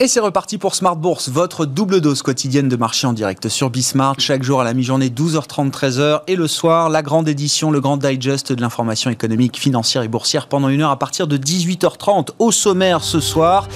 Et c'est reparti pour Smart Bourse, votre double dose quotidienne de marché en direct sur Bismart. Chaque jour à la mi-journée, 12h30, 13h. Et le soir, la grande édition, le grand digest de l'information économique, financière et boursière pendant une heure à partir de 18h30. Au sommaire ce soir,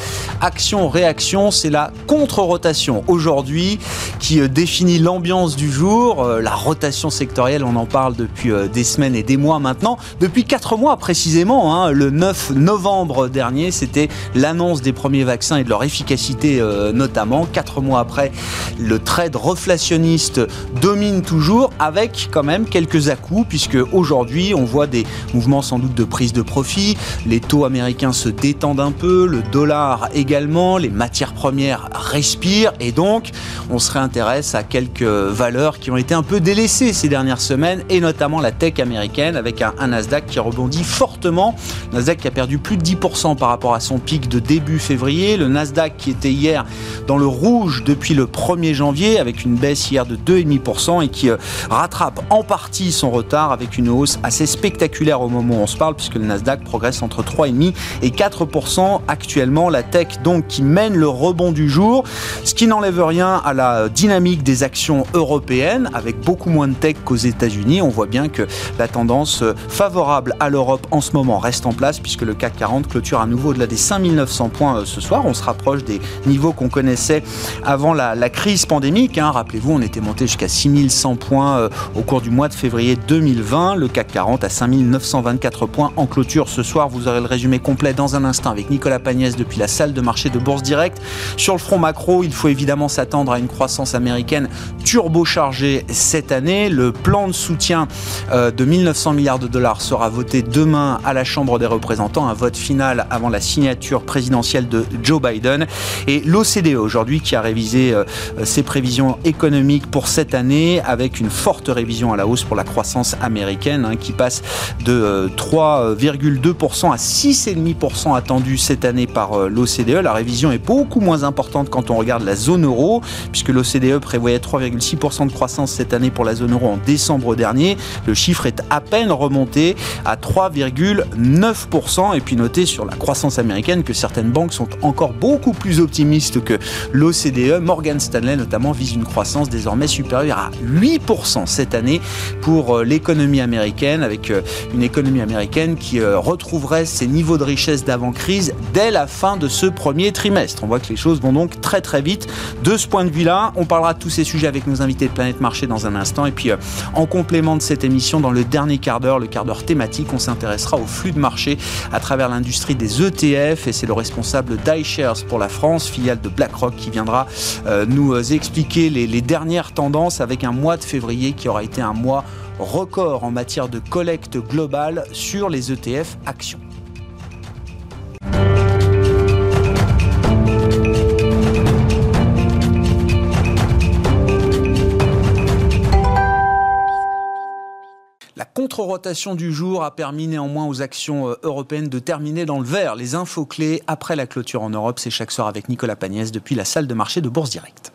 action, réaction, c'est la contre-rotation aujourd'hui qui euh, définit l'ambiance du jour. Euh, la rotation sectorielle, on en parle depuis euh, des semaines et des mois maintenant. Depuis 4 mois précisément, hein, le 9 novembre dernier, c'était l'annonce des premiers vaccins et de leur efficacité euh, notamment. Quatre mois après, le trade reflationniste domine toujours avec quand même quelques à-coups puisque aujourd'hui on voit des mouvements sans doute de prise de profit. Les taux américains se détendent un peu, le dollar également, les matières premières respirent et donc on se réintéresse à quelques valeurs qui ont été un peu délaissées ces dernières semaines et notamment la tech américaine avec un, un Nasdaq qui rebondit fortement. Nasdaq qui a perdu plus de 10% par rapport à son pic de début février. Le Nasdaq qui était hier dans le rouge depuis le 1er janvier avec une baisse hier de 2,5% et qui euh, rattrape en partie son retard avec une hausse assez spectaculaire au moment où on se parle puisque le Nasdaq progresse entre 3,5 et 4% actuellement. La tech donc qui mène le rebond du jour, ce qui n'enlève rien à la dynamique des actions européennes avec beaucoup moins de tech qu'aux États-Unis. On voit bien que la tendance euh, favorable à l'Europe en ce moment reste en place puisque le CAC 40 clôture à nouveau au-delà des 5900 points euh, ce soir. On se rapproche des niveaux qu'on connaissait avant la, crise pandémique. Hein. Rappelez-vous, on était monté jusqu'à 6100 points euh, au cours du mois de février 2020. Le CAC 40 à 5924 points en clôture ce soir. Vous aurez le résumé complet dans un instant avec Nicolas Pagnès depuis la salle de marché de Bourse Direct. Sur le front macro, il faut évidemment s'attendre à une croissance américaine turbochargée cette année. Le plan de soutien euh, de 1900 milliards de dollars sera voté demain à la Chambre des représentants. Un vote final avant la signature présidentielle de Joe Biden. Et l'OCDE aujourd'hui qui a révisé euh, ses prévisions économiques pour cette année avec une forte révision à la hausse pour la croissance américaine hein, qui passe de 3,2% euh, à 6,5% attendu cette année par euh, l'OCDE. La révision est beaucoup moins importante quand on regarde la zone euro puisque l'OCDE prévoyait 3,6% de croissance cette année pour la zone euro en décembre dernier. Le chiffre est à peine remonté à 3,9% et puis notez sur la croissance américaine que certaines banques sont encore beaucoup plus optimiste que l'OCDE. Morgan Stanley notamment vise une croissance désormais supérieure à 8% cette année pour euh, l'économie américaine, avec euh, une économie américaine qui euh, retrouverait ses niveaux de richesse d'avant-crise dès la fin de ce premier trimestre. On voit que les choses vont donc très très vite. De ce point de vue-là, on parlera de tous ces sujets avec nos invités de Planète Marché dans un instant. Et puis, en complément de cette émission, dans le dernier quart d'heure, le quart d'heure thématique, on s'intéressera au flux de marché à travers l'industrie des ETF. Et c'est le responsable d'iShares pour la France, filiale de BlackRock, qui viendra euh, nous euh, expliquer les, les dernières tendances avec un mois de février qui aura été un mois record en matière de collecte globale sur les ETF actions. Contre-rotation du jour a permis néanmoins aux actions euh, européennes de terminer dans le vert. Les infos clés après la clôture en Europe, c'est chaque soir avec Nicolas Pagnès depuis la salle de marché de Bourse Directe.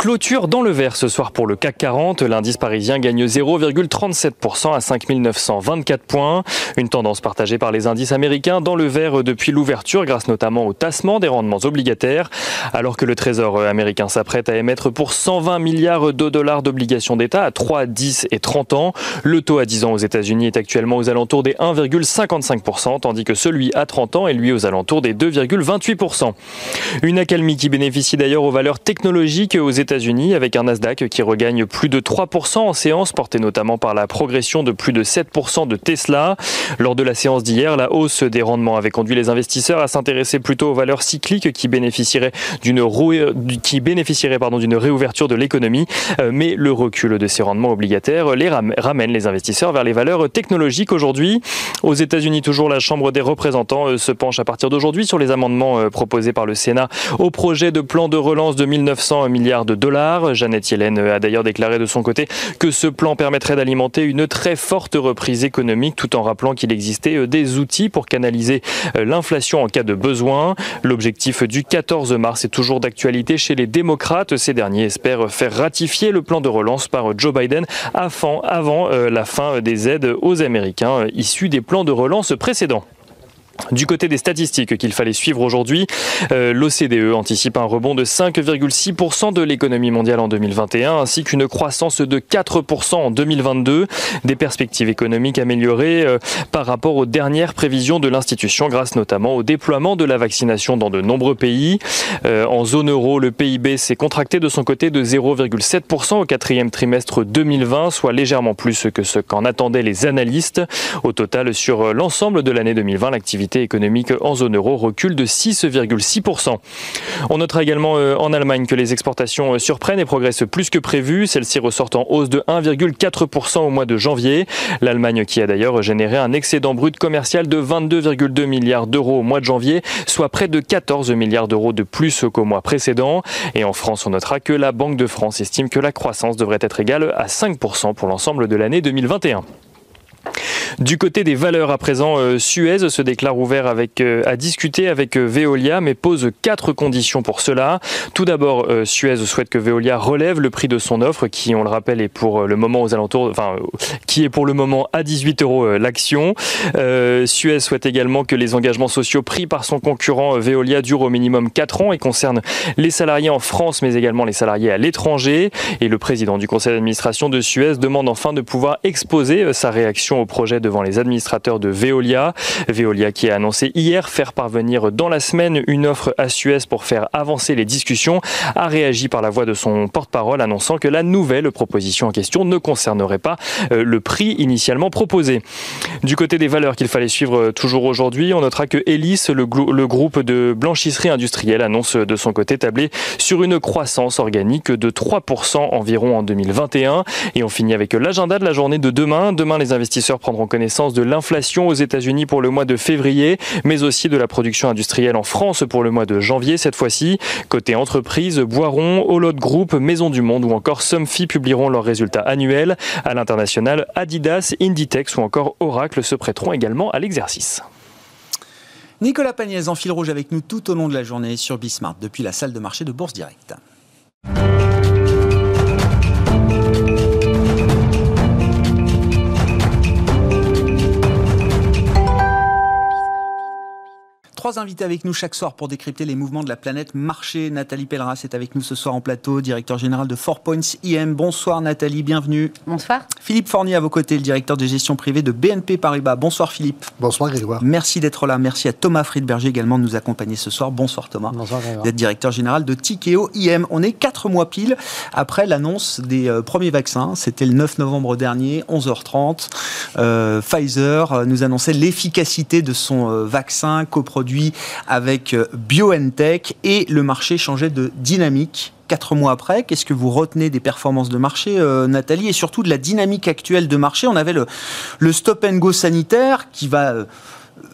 Clôture dans le vert ce soir pour le CAC 40. L'indice parisien gagne 0,37% à 5924 points. Une tendance partagée par les indices américains dans le vert depuis l'ouverture grâce notamment au tassement des rendements obligataires. Alors que le Trésor américain s'apprête à émettre pour 120 milliards de dollars d'obligations d'État à 3, 10 et 30 ans. Le taux à 10 ans aux États-Unis est actuellement aux alentours des 1,55% tandis que celui à 30 ans est lui aux alentours des 2,28%. Une accalmie qui bénéficie d'ailleurs aux valeurs technologiques aux États-Unis avec un Nasdaq qui regagne plus de 3% en séance, porté notamment par la progression de plus de 7% de Tesla. Lors de la séance d'hier, la hausse des rendements avait conduit les investisseurs à s'intéresser plutôt aux valeurs cycliques qui bénéficieraient d'une qui pardon d'une réouverture de l'économie, euh, mais le recul de ces rendements obligataires les ramène les investisseurs vers les valeurs technologiques aujourd'hui. Aux États-Unis, toujours la Chambre des représentants euh, se penche à partir d'aujourd'hui sur les amendements euh, proposés par le Sénat au projet de plan de relance de 1900 milliards de dollar. Janet Yellen a d'ailleurs déclaré de son côté que ce plan permettrait d'alimenter une très forte reprise économique tout en rappelant qu'il existait des outils pour canaliser l'inflation en cas de besoin. L'objectif du 14 mars est toujours d'actualité chez les démocrates. Ces derniers espèrent faire ratifier le plan de relance par Joe Biden avant, avant la fin des aides aux Américains issus des plans de relance précédents. Du côté des statistiques qu'il fallait suivre aujourd'hui, euh, l'OCDE anticipe un rebond de 5,6% de l'économie mondiale en 2021 ainsi qu'une croissance de 4% en 2022. Des perspectives économiques améliorées euh, par rapport aux dernières prévisions de l'institution grâce notamment au déploiement de la vaccination dans de nombreux pays. Euh, en zone euro, le PIB s'est contracté de son côté de 0,7% au quatrième trimestre 2020, soit légèrement plus que ce qu'en attendaient les analystes. Au total, sur l'ensemble de l'année 2020, l'activité économique en zone euro recule de 6,6%. On notera également euh, en Allemagne que les exportations euh, surprennent et progressent plus que prévu. Celles-ci ressortent en hausse de 1,4% au mois de janvier. L'Allemagne qui a d'ailleurs généré un excédent brut commercial de 22,2 milliards d'euros au mois de janvier, soit près de 14 milliards d'euros de plus qu'au mois précédent. Et en France, on notera que la Banque de France estime que la croissance devrait être égale à 5% pour l'ensemble de l'année 2021. Du côté des valeurs à présent, euh, Suez se déclare ouvert avec, euh, à discuter avec euh, Veolia, mais pose quatre conditions pour cela. Tout d'abord, Suez souhaite que Veolia relève le prix de son offre, qui, on le rappelle, est pour le moment aux alentours, enfin, qui est pour le moment à 18 euros l'action. Suez souhaite également que les engagements sociaux pris par son concurrent Veolia durent au minimum 4 ans et concernent les salariés en France, mais également les salariés à l'étranger. Et le président du conseil d'administration de Suez demande enfin de pouvoir exposer sa réaction au projet devant les administrateurs de Veolia. Veolia qui a annoncé hier faire parvenir dans la semaine une offre à Suez pour faire avancer les discussions, a réagi par la voix de son porte-parole annonçant que la nouvelle proposition en question ne concernerait pas euh, le prix initialement proposé. Du côté des valeurs qu'il fallait suivre euh, toujours aujourd'hui, on notera que Elis, le, groupe de blanchisserie industrielle, annonce de son côté tabler sur une croissance organique de 3% environ en 2021. Et on finit avec l'agenda de la journée de demain. Demain, les investisseurs prendront connaissance de l'inflation aux États-Unis pour le mois de février, mais aussi de la production industrielle en France pour le mois de janvier cette fois-ci. Côté entreprise, Boiron, Holod Group, Maison du Monde ou encore Somfy publieront leurs résultats annuels. À l'international, Adidas, Inditex ou encore Oracle se prêteront également à l'exercice. Nicolas Pagnès en fil rouge avec nous tout au long de la journée sur Bismart depuis la salle de marché de Bourse Directe. Trois invités avec nous chaque soir pour décrypter les mouvements de la planète marché. Nathalie Pelleras est avec nous ce soir en plateau, directeur général de Four Points IM. Bonsoir Nathalie, bienvenue. Bonsoir. Philippe Fornier à vos côtés, le directeur de gestion privée de BNP Paribas. Bonsoir Philippe. Bonsoir Grégoire. Merci d'être là. Merci à Thomas Friedberger également de nous accompagner ce soir. Bonsoir Thomas. Bonsoir Grégoire. D'être directeur général de Tikeo IM. On est quatre mois pile après l'annonce des euh, premiers vaccins. C'était le 9 novembre dernier, 11h30. Euh, Pfizer euh, nous annonçait l'efficacité de son vaccin coproduit avec euh, BioNTech et le marché changeait de dynamique quatre mois après. Qu'est-ce que vous retenez des performances de marché, euh, Nathalie, et surtout de la dynamique actuelle de marché? On avait le, stop and go sanitaire qui va euh,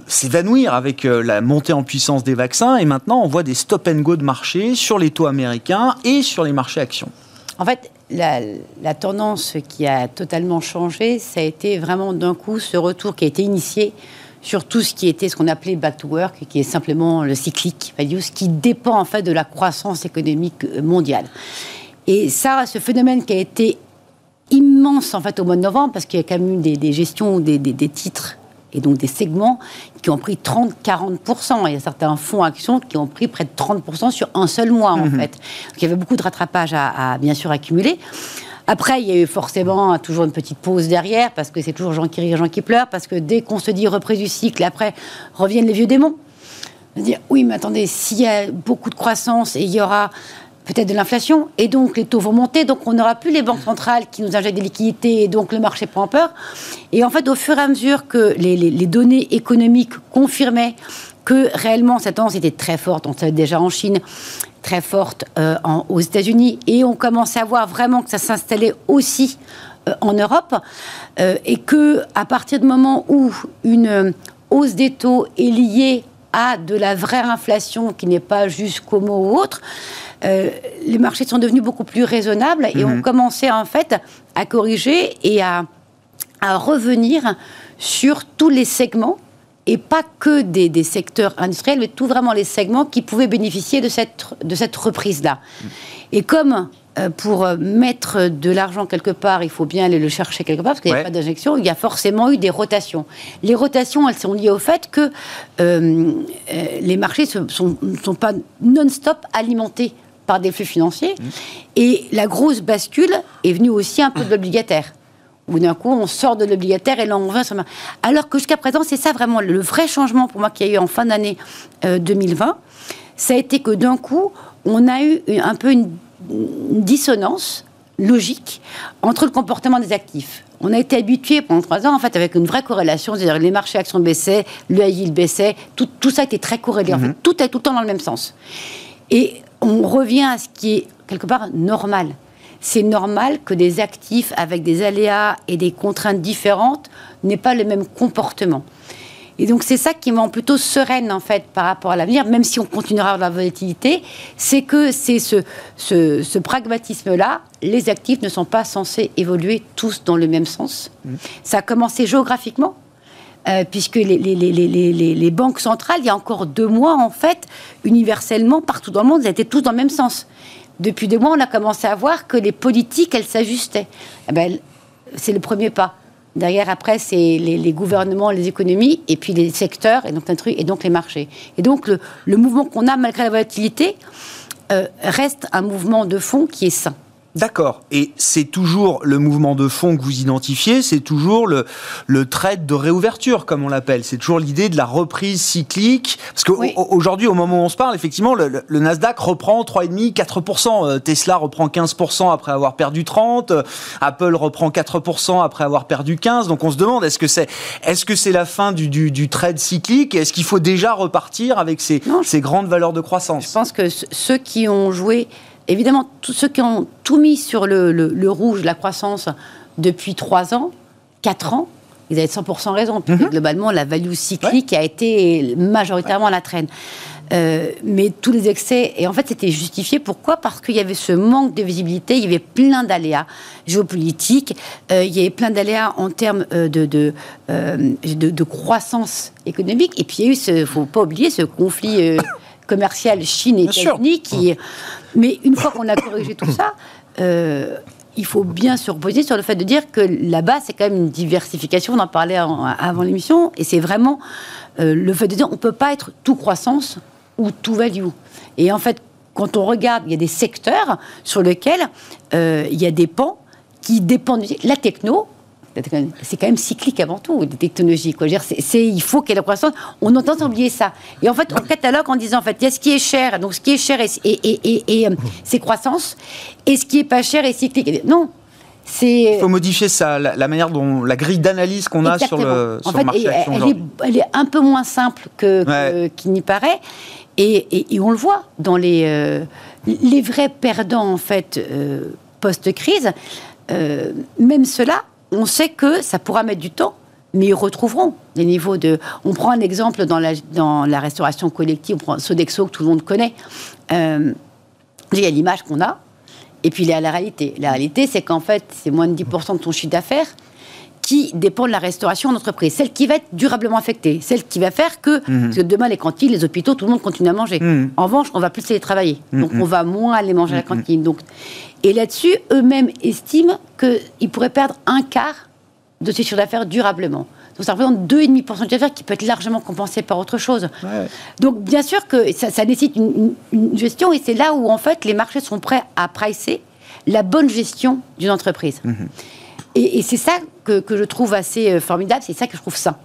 s'évanouir avec la montée en puissance des vaccins, et maintenant on voit des stop and go de marché sur les taux américains et sur les marchés actions. En fait, la, tendance qui a totalement changé, ça a été vraiment d'un coup ce retour qui a été initié sur tout ce qui était ce qu'on appelait back to work, qui est simplement le cyclique ce qui dépend en fait de la croissance économique mondiale. Et ça, ce phénomène qui a été immense en fait au mois de novembre, parce qu'il y a quand même eu des, gestions, des, des, titres et donc des segments qui ont pris 30-40%. Il y a certains fonds actions qui ont pris près de 30% sur un seul mois, en mhm. fait. Donc il y avait beaucoup de rattrapage à, à bien sûr accumuler. Après, il y a eu forcément toujours une petite pause derrière, parce que c'est toujours gens qui rient, gens qui pleurent, parce que dès qu'on se dit reprise du cycle, après reviennent les vieux démons. Dire, oui, mais attendez, s'il y a beaucoup de croissance et il y aura peut-être de l'inflation, et donc les taux vont monter, donc on n'aura plus les banques centrales qui nous injectent des liquidités, et donc le marché prend peur. Et en fait, au fur et à mesure que les, les données économiques confirmaient que réellement cette tendance était très forte, on savait déjà en Chine, très forte euh, aux États-Unis et on commençait à voir vraiment que ça s'installait aussi euh, en Europe euh, et que à partir du moment où une hausse des taux est liée à de la vraie inflation qui n'est pas juste Como ou autre, les marchés sont devenus beaucoup plus raisonnables et ont commencé en fait à corriger et à, à revenir sur tous les segments et pas que des, des, secteurs industriels, mais tout vraiment les segments qui pouvaient bénéficier de cette, de cette reprise-là. Et comme euh, pour mettre de l'argent quelque part, il faut bien aller le chercher quelque part, parce qu'il n'y a pas d'injection, il y a forcément eu des rotations. Les rotations, elles sont liées au fait que euh, euh les marchés ne sont, sont, pas non-stop alimentés par des flux financiers. Mmh. Et la grosse bascule est venue aussi un peu de l'obligataire où d'un coup on sort de l'obligataire et là on revient sur... Alors que jusqu'à présent, c'est ça vraiment le vrai changement pour moi qu'il y a eu en fin d'année 2020, euh, ça a été que d'un coup, on a eu un peu une dissonance logique entre le comportement des actifs. On a été habitué pendant trois ans, en fait, avec une vraie corrélation, c'est-à-dire les marchés actions baissaient, le yield baissait, tout, tout, ça était très corrélé. En fait, mhm. tout est tout le temps dans le même sens. Et on revient à ce qui est quelque part normal c'est normal que des actifs avec des aléas et des contraintes différentes n'aient pas le même comportement. Et donc c'est ça qui me rend plutôt sereine en fait par rapport à l'avenir, même si on continuera à avoir de la volatilité, c'est que c'est ce, ce, pragmatisme-là, les actifs ne sont pas censés évoluer tous dans le même sens. Mmh. Ça a commencé géographiquement, euh, puisque les, les, les, les, banques centrales, il y a encore deux mois en fait, universellement, partout dans le monde, elles étaient tous dans le même sens depuis deux mois, on a commencé à voir que les politiques, elles s'ajustaient. Eh ben, c'est le premier pas. Derrière, après, c'est les, gouvernements, les économies, et puis les secteurs, et donc, et donc les marchés. Et donc, le, mouvement qu'on a, malgré la volatilité, euh, reste un mouvement de fond qui est sain. D'accord. Et c'est toujours le mouvement de fond que vous identifiez, c'est toujours le, le trade de réouverture, comme on l'appelle. C'est toujours l'idée de la reprise cyclique. Parce qu'aujourd'hui, au moment où on se parle, effectivement, le, Nasdaq reprend 3,5, 4%. Euh, Tesla reprend 15% après avoir perdu 30. Euh, Apple reprend 4% après avoir perdu 15. Donc on se demande, est-ce que c'est est-ce que c'est la fin du, du, du trade cyclique? Est-ce qu'il faut déjà repartir avec ces, ces grandes valeurs de croissance? Je pense que ceux qui ont joué évidemment, tous ceux qui ont tout mis sur le, rouge, la croissance, depuis 3 ans, 4 ans, ils avaient 100% raison. Mhm. Globalement, la value cyclique a été majoritairement à la traîne. Euh, mais tous les excès, et en fait c'était justifié. Pourquoi? Parce qu'il y avait ce manque de visibilité, il y avait plein d'aléas géopolitiques, euh, il y avait plein d'aléas en termes euh, de, de, de, croissance économique, et puis il y a eu, il ne faut pas oublier, ce conflit commercial Chine et États-Unis qui, mais une fois qu'on a corrigé tout ça, euh, il faut bien se reposer sur le fait de dire que là-bas, c'est quand même une diversification. On en parlait avant l'émission, et c'est vraiment euh, le fait de dire on ne peut pas être tout croissance ou tout value. Et en fait, quand on regarde, il y a des secteurs sur lesquels euh, il y a des pans qui dépendent. La techno, c'est quand même cyclique avant tout, des technologies. Quoi. Dire, il faut qu'il y ait la croissance. On entend oublier ça. Et en fait, on catalogue en disant, en fait, il y a ce qui est cher, donc ce qui est cher, et, et, et, euh, c'est croissance, et ce qui est pas cher est cyclique. Non, il faut modifier ça, la, manière dont la grille d'analyse qu'on a sur le, sur marché elle, est, elle, est, un peu moins simple que, qu'il n'y paraît, et, on le voit dans les euh, les vrais perdants en fait euh, post crise. même cela on sait que ça pourra mettre du temps, mais ils retrouveront des niveaux de. On prend un exemple dans la, dans la restauration collective, on prend Sodexo que tout le monde connaît. Euh, il y a l'image qu'on a, et puis il y a la réalité. La réalité, c'est qu'en fait, c'est moins de 10% de ton chiffre d'affaires qui dépend de la restauration en entreprise, celle qui va être durablement affectée, celle qui va faire que, mhm. parce que demain les cantines, les hôpitaux, tout le monde continue à manger. Mhm. En revanche, on va plus télétravailler, mhm. donc on va moins aller manger à la cantine. Donc, et là-dessus, eux-mêmes estiment qu'ils pourraient perdre un quart de ces chiffres d'affaires durablement. Donc ça représente 2,5% de chiffre d'affaires qui peut être largement compensé par autre chose. Donc bien sûr que ça, nécessite une, gestion et c'est là où en fait les marchés sont prêts à pricer la bonne gestion d'une entreprise. Et, c'est ça que, je trouve assez euh, formidable, c'est ça que je trouve sain.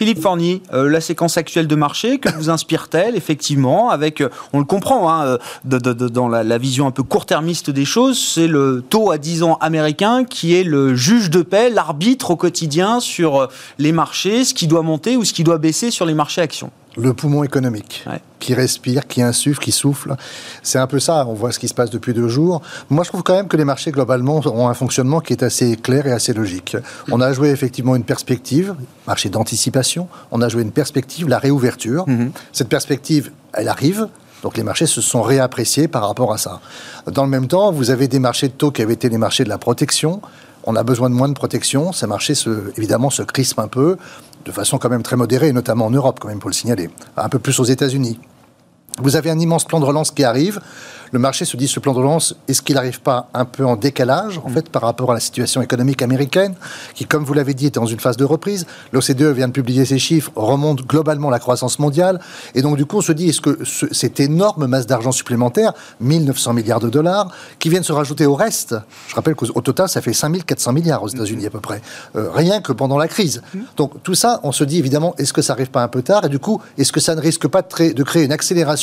Philippe Forny, euh, la séquence actuelle de marché, que vous inspire-t-elle effectivement avec, euh, on le comprend, hein, dans la, vision un peu court-termiste des choses, c'est le taux à 10 ans américain qui est le juge de paix, l'arbitre au quotidien sur les marchés, ce qui doit monter ou ce qui doit baisser sur les marchés actions. Le poumon économique, qui respire, qui insuffle, qui souffle. C'est un peu ça, on voit ce qui se passe depuis deux jours. Moi, je trouve quand même que les marchés, globalement, ont un fonctionnement qui est assez clair et assez logique. On a joué effectivement une perspective, marché d'anticipation, on a joué une perspective, la réouverture. Mhm. Cette perspective, elle arrive, donc les marchés se sont réappréciés par rapport à ça. Dans le même temps, vous avez des marchés de taux qui avaient été les marchés de la protection. On a besoin de moins de protection. Ces marchés, se, évidemment, se crispent un peu de façon quand même très modérée, notamment en Europe, quand même, pour le signaler. Un peu plus aux États-Unis. Vous avez un immense plan de relance qui arrive. Le marché se dit ce plan de relance, est-ce qu'il n'arrive pas un peu en décalage, en fait, par rapport à la situation économique américaine, qui, comme vous l'avez dit, est dans une phase de reprise. L'OCDE vient de publier ses chiffres, remonte globalement la croissance mondiale, et donc du coup on se dit, est-ce que cette énorme masse d'argent supplémentaire, 1900 milliards de dollars, qui viennent se rajouter au reste, je rappelle qu'au total ça fait 5400 milliards aux États-Unis à peu près, euh, rien que pendant la crise. Donc tout ça, on se dit évidemment, est-ce que ça arrive pas un peu tard, et du coup, est-ce que ça ne risque pas de, de créer une accélération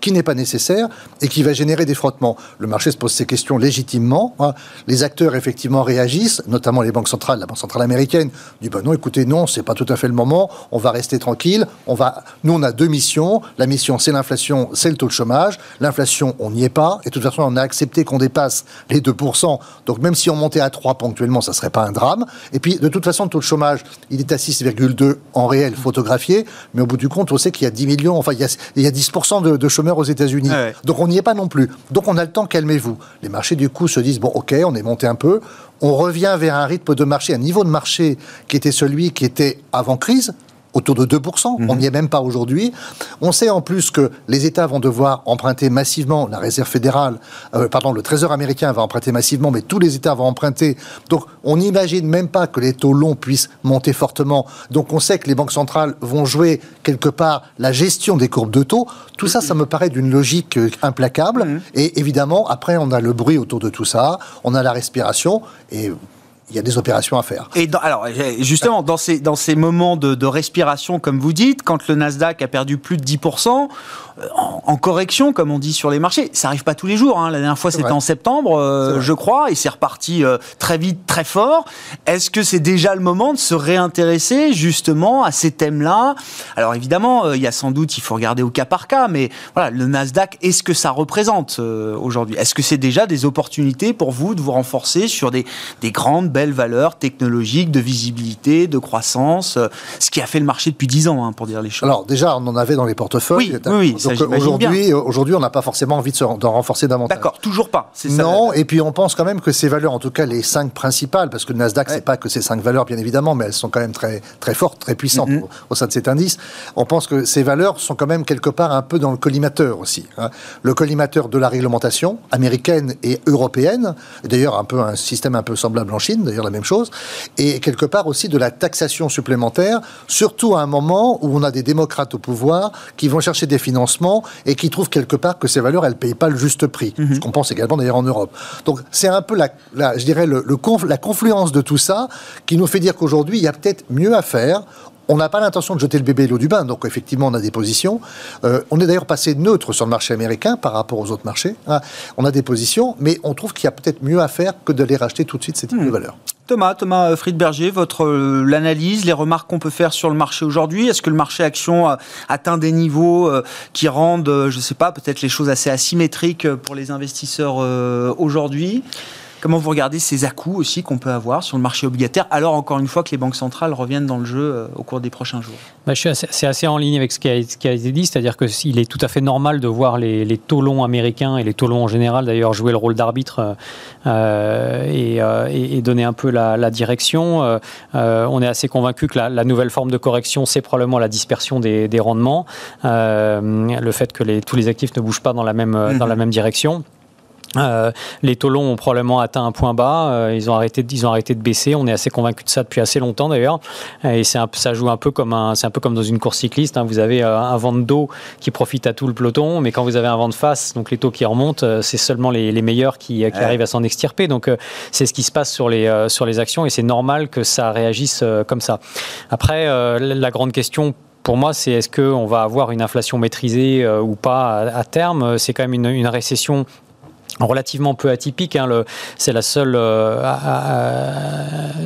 qui n'est pas nécessaire et qui va générer des frottements. Le marché se pose ces questions légitimement. Hein. Les acteurs, effectivement, réagissent, notamment les banques centrales, la Banque centrale américaine, dit bah non, écoutez, non, c'est pas tout à fait le moment, on va rester tranquille. On va... Nous, on a deux missions. La mission, c'est l'inflation, c'est le taux de chômage. L'inflation, on n'y est pas. Et de toute façon, on a accepté qu'on dépasse les 2%. Donc, même si on montait à 3 ponctuellement, ça serait pas un drame. Et puis, de toute façon, le taux de chômage, il est à 6,2 en réel photographié. Mais au bout du compte, on sait qu'il y a 10 millions, enfin, il y a, il y a 10% de, de, chômeurs aux États-Unis. Donc, on n'y est pas non plus. Donc on a le temps, calmez-vous. Les marchés, du coup, se disent, bon, ok, on est monté un peu, on revient vers un rythme de marché, un niveau de marché qui était celui qui était avant crise, autour de 2%. On n'y est même pas aujourd'hui. On sait en plus que les États vont devoir emprunter massivement, la Réserve fédérale, euh, pardon, le Trésor américain va emprunter massivement, mais tous les États vont emprunter. Donc on n'imagine même pas que les taux longs puissent monter fortement. Donc on sait que les banques centrales vont jouer quelque part la gestion des courbes de taux. Tout ça, ça me paraît d'une logique euh, implacable. Mmh. Et évidemment, après, on a le bruit autour de tout ça, on a la respiration, et il y a des opérations à faire. Et alors, justement, dans ces, dans ces moments de, de, respiration, comme vous dites, quand le Nasdaq a perdu plus de 10%, euh, en, correction, comme on dit sur les marchés. Ça arrive pas tous les jours. Hein. La dernière fois, c'était en septembre, euh, je crois, et c'est reparti euh, très vite, très fort. Est-ce que c'est déjà le moment de se réintéresser justement à ces thèmes-là? Alors évidemment, il y a sans doute, il faut regarder au cas par cas, mais voilà, le Nasdaq, est-ce que ça représente aujourd'hui? Est-ce que c'est déjà des opportunités pour vous de vous renforcer sur des, des grandes, belles valeurs technologiques, de visibilité, de croissance, ce qui a fait le marché depuis 10 ans, hein, pour dire les choses? Alors déjà, on en avait dans les portefeuilles. Oui, oui, aujourd'hui, aujourd'hui, on n'a pas forcément envie d'en renforcer davantage. D'accord, toujours pas. Ça, non, et puis on pense quand même que ces valeurs, en tout cas les cinq principales, parce que le Nasdaq, c'est pas que ces cinq valeurs, bien évidemment, mais elles sont quand même très, très fortes, très puissantes mm-hmm. au, sein de cet indice. On pense que ces valeurs sont quand même quelque part un peu dans le collimateur aussi. Hein. Le collimateur de la réglementation américaine et européenne, d'ailleurs un peu un système un peu semblable en Chine, d'ailleurs la même chose, et quelque part aussi de la taxation supplémentaire, surtout à un moment où on a des démocrates au pouvoir qui vont chercher des financements et qui trouvent quelque part que ces valeurs, elles ne payent pas le juste prix. Mhm. Ce qu'on pense également d'ailleurs en Europe. Donc c'est un peu, la, je dirais, le, la confluence de tout ça qui nous fait dire qu'aujourd'hui, il y a peut-être mieux à faire. On n'a pas l'intention de jeter le bébé l'eau du bain, donc effectivement on a des positions. Euh, on est d'ailleurs passé neutre sur le marché américain par rapport aux autres marchés. Hein. On a des positions, mais on trouve qu'il y a peut-être mieux à faire que de les racheter tout de suite ces types de hmm. valeurs. Thomas, Thomas Friedberger, votre euh, l'analyse, les remarques qu'on peut faire sur le marché aujourd'hui. Est-ce que le marché action atteint des niveaux euh, qui rendent, euh, je ne sais pas, peut-être les choses assez asymétriques pour les investisseurs aujourd'hui? Comment vous regardez ces à-coups aussi qu'on peut avoir sur le marché obligataire, alors encore une fois que les banques centrales reviennent dans le jeu euh, au cours des prochains jours? Bah, C'est assez en ligne avec ce qui a, été dit, c'est-à-dire qu'il est tout à fait normal de voir les, taux longs américains et les taux longs en général d'ailleurs jouer le rôle d'arbitre euh, euh, et, donner un peu la, direction. on est assez convaincu que la, nouvelle forme de correction, c'est probablement la dispersion des, rendements, le fait que les, tous les actifs ne bougent pas dans la même, dans la mhm. même direction. Euh, les taux longs ont probablement atteint un point bas. Euh, ils ont arrêté, ils ont arrêté de baisser. On est assez convaincu de ça depuis assez longtemps d'ailleurs. Et c'est ça joue un peu comme un, c'est un peu comme dans une course cycliste. Hein. Vous avez euh, un vent de dos qui profite à tout le peloton, mais quand vous avez un vent de face, donc les taux qui remontent, c'est seulement les, les, meilleurs qui, qui arrivent à s'en extirper. Donc c'est ce qui se passe sur les sur les actions et c'est normal que ça réagisse comme ça. Après, la grande question pour moi, c'est est-ce qu'on va avoir une inflation maîtrisée ou pas à, terme? C'est quand même une, une récession relativement peu atypique. Hein, c'est la seule, euh,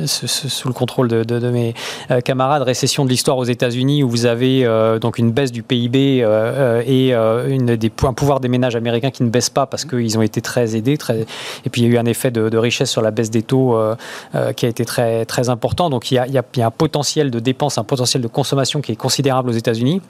sous le contrôle de, mes euh, camarades, récession de l'histoire aux États-Unis où vous avez euh, donc une baisse du PIB et une un pouvoir des ménages américains qui ne baisse pas parce qu'ils ont été très aidés. Et puis il y a eu un effet de, richesse sur la baisse des taux qui a été très, très important. Donc il y, a, il y a un potentiel de dépenses, un potentiel de consommation qui est considérable aux États-Unis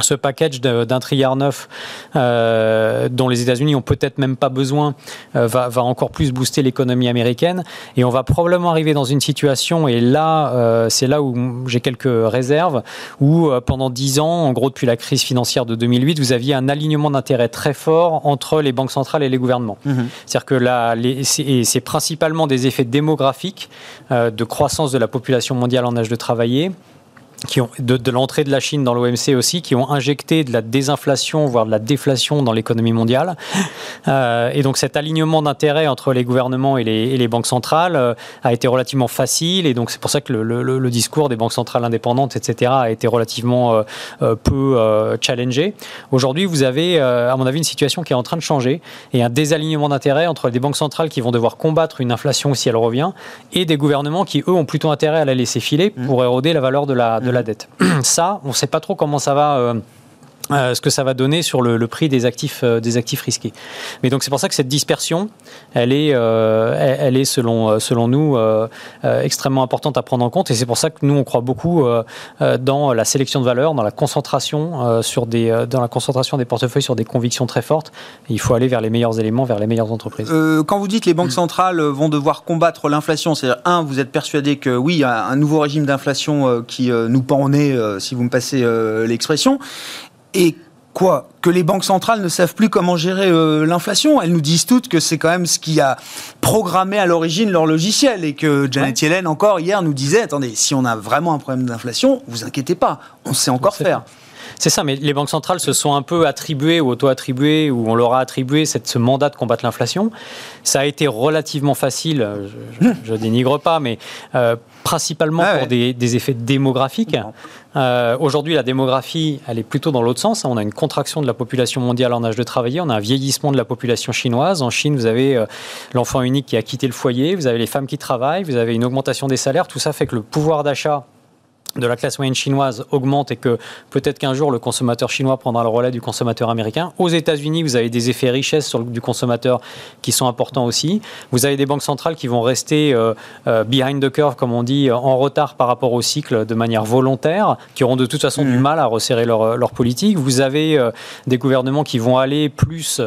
ce package d'un trilliard neuf euh, dont les États-Unis ont peut-être même pas besoin euh, va, va, encore plus booster l'économie américaine et on va probablement arriver dans une situation et là euh, c'est là où j'ai quelques réserves où euh, pendant dix ans en gros depuis la crise financière de 2008 vous aviez un alignement d'intérêts très fort entre les banques centrales et les gouvernements mmh. c'est-à-dire que là c'est principalement des effets démographiques euh, de croissance de la population mondiale en âge de travailler qui ont de, l'entrée de la Chine dans l'OMC aussi, qui ont injecté de la désinflation, voire de la déflation dans l'économie mondiale. Euh, et donc cet alignement d'intérêts entre les gouvernements et les, banques centrales euh, a été relativement facile. Et donc c'est pour ça que le, discours des banques centrales indépendantes, etc., a été relativement euh, peu challengé. Aujourd'hui, vous avez, à mon avis, une situation qui est en train de changer et un désalignement d'intérêts entre des banques centrales qui vont devoir combattre une inflation si elle revient et des gouvernements qui, eux, ont plutôt intérêt à la laisser filer pour éroder la valeur de la de la dette. Ça, on ne sait pas trop comment ça va euh, ce que ça va donner sur le, prix des actifs, euh, des actifs risqués. Mais donc c'est pour ça que cette dispersion, elle est, euh, elle, est selon, nous extrêmement importante à prendre en compte. Et c'est pour ça que nous on croit beaucoup dans la sélection de valeurs, dans la concentration sur des, dans la concentration des portefeuilles sur des convictions très fortes. il faut aller vers les meilleurs éléments, vers les meilleures entreprises. quand vous dites les banques centrales vont devoir combattre l'inflation, c'est-à-dire un, vous êtes persuadé que oui, il y a un nouveau régime d'inflation qui nous pend au nez, si vous me passez l'expression et quoi Que les banques centrales ne savent plus comment gérer euh, l'inflation. Elles nous disent toutes que c'est quand même ce qui a programmé à l'origine leur logiciel et que Janet Yellen encore hier nous disait attendez, si on a vraiment un problème d'inflation, vous inquiétez pas, on sait encore faire. C'est ça, mais les banques centrales se sont un peu attribuées ou auto-attribuées, ou on leur a attribué cette, ce mandat de combattre l'inflation. Ça a été relativement facile, je, ne dénigre pas, mais euh, principalement ah pour des, des, effets démographiques. Euh, Aujourd'hui, la démographie, elle est plutôt dans l'autre sens. On a une contraction de la population mondiale en âge de travailler, on a un vieillissement de la population chinoise. En Chine, vous avez euh, l'enfant unique qui a quitté le foyer, vous avez les femmes qui travaillent, vous avez une augmentation des salaires. Tout ça fait que le pouvoir d'achat de la classe moyenne chinoise augmente et que peut-être qu'un jour le consommateur chinois prendra le relais du consommateur américain. Aux États-Unis, vous avez des effets richesse sur le, du consommateur qui sont importants aussi. Vous avez des banques centrales qui vont rester euh, euh, behind the curve, comme on dit, en retard par rapport au cycle de manière volontaire, qui auront de toute façon du mmh. mal à resserrer leur, leur politique. Vous avez euh, des gouvernements qui vont aller plus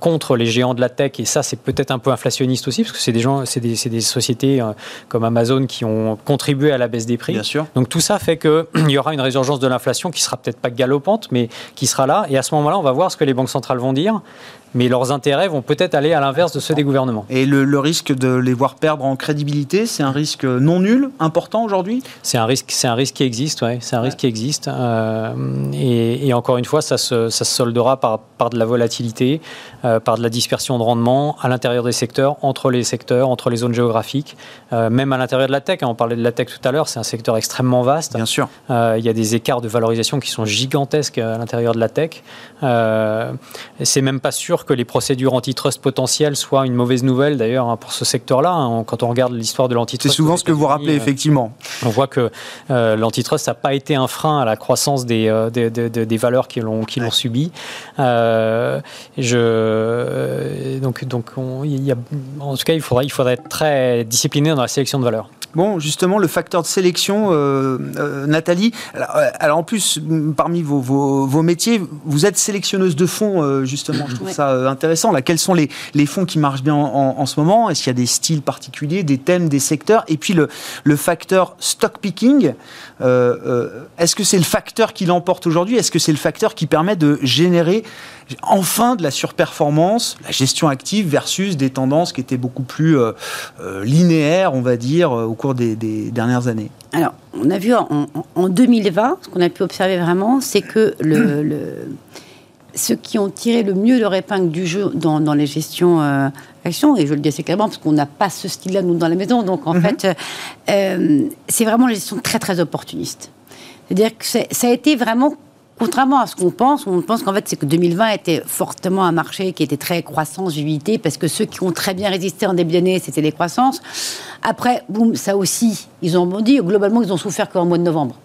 contre les géants de la tech et ça, c'est peut-être un peu inflationniste aussi, parce que c'est des gens, c'est des, des, sociétés comme Amazon qui ont contribué à la baisse des prix Bien sûr. Donc tout ça fait qu'il y aura une résurgence de l'inflation qui sera peut-être pas galopante, mais qui sera là. Et à ce moment-là, on va voir ce que les banques centrales vont dire mais leurs intérêts vont peut-être aller à l'inverse de ceux des gouvernements. Et le, risque de les voir perdre en crédibilité, c'est un risque non nul, important aujourd'hui? C'est un risque, c'est un risque qui existe, ouais. C'est un risque qui existe. Euh, et, encore une fois, ça se, ça se soldera par, par, de la volatilité, euh, par de la dispersion de rendement à l'intérieur des secteurs, entre les secteurs, entre les zones géographiques, euh, même à l'intérieur de la tech. Hein. on parlait de la tech tout à l'heure, c'est un secteur extrêmement vaste. Bien sûr. il y a des écarts de valorisation qui sont gigantesques à l'intérieur de la tech. c'est même pas sûr que les procédures antitrust potentielles soient une mauvaise nouvelle d'ailleurs hein, pour ce secteur-là. Hein. quand on regarde l'histoire de l'antitrust. C'est souvent ce que vous rappelez, euh, effectivement. On voit que euh, l'antitrust n'a pas été un frein à la croissance des, euh, des, valeurs qui l'ont qui l'ont subi. je, donc, donc il y a, en tout cas, il faudrait, il faudrait être très discipliné dans la sélection de valeurs. Bon, justement, le facteur de sélection, euh, euh, Nathalie. Euh, alors, en plus, parmi vos, vos, métiers, vous êtes sélectionneuse de fonds, justement. Je trouve ça intéressant. Là, quels sont les, les fonds qui marchent bien en, ce moment? Est-ce qu'il y a des styles particuliers, des thèmes, des secteurs? Et puis le, le facteur stock picking. Est-ce que c'est le facteur qui l'emporte aujourd'hui? Est-ce que c'est le facteur qui permet de générer enfin de la surperformance, la gestion active versus des tendances qui étaient beaucoup plus linéaires, on va dire, au cours des, dernières années Alors, on a vu en, 2020, ce qu'on a pu observer vraiment, c'est que le, ceux qui ont tiré le mieux leur épingle du jeu dans, les gestions euh, actions, et je le dis assez clairement parce qu'on n'a pas ce style-là, nous, dans la maison, donc en mhm. fait, euh, c'est vraiment la gestion très, très opportuniste. C'est-à-dire que ça a été vraiment contrairement à ce qu'on pense, on pense qu'en fait, c'est que 2020 était fortement un marché qui était très croissance, vivité, parce que ceux qui ont très bien résisté en début d'année, c'était les croissances. Après, boum, ça aussi, ils ont bondi. Globalement, ils ont souffert qu'en mois de novembre.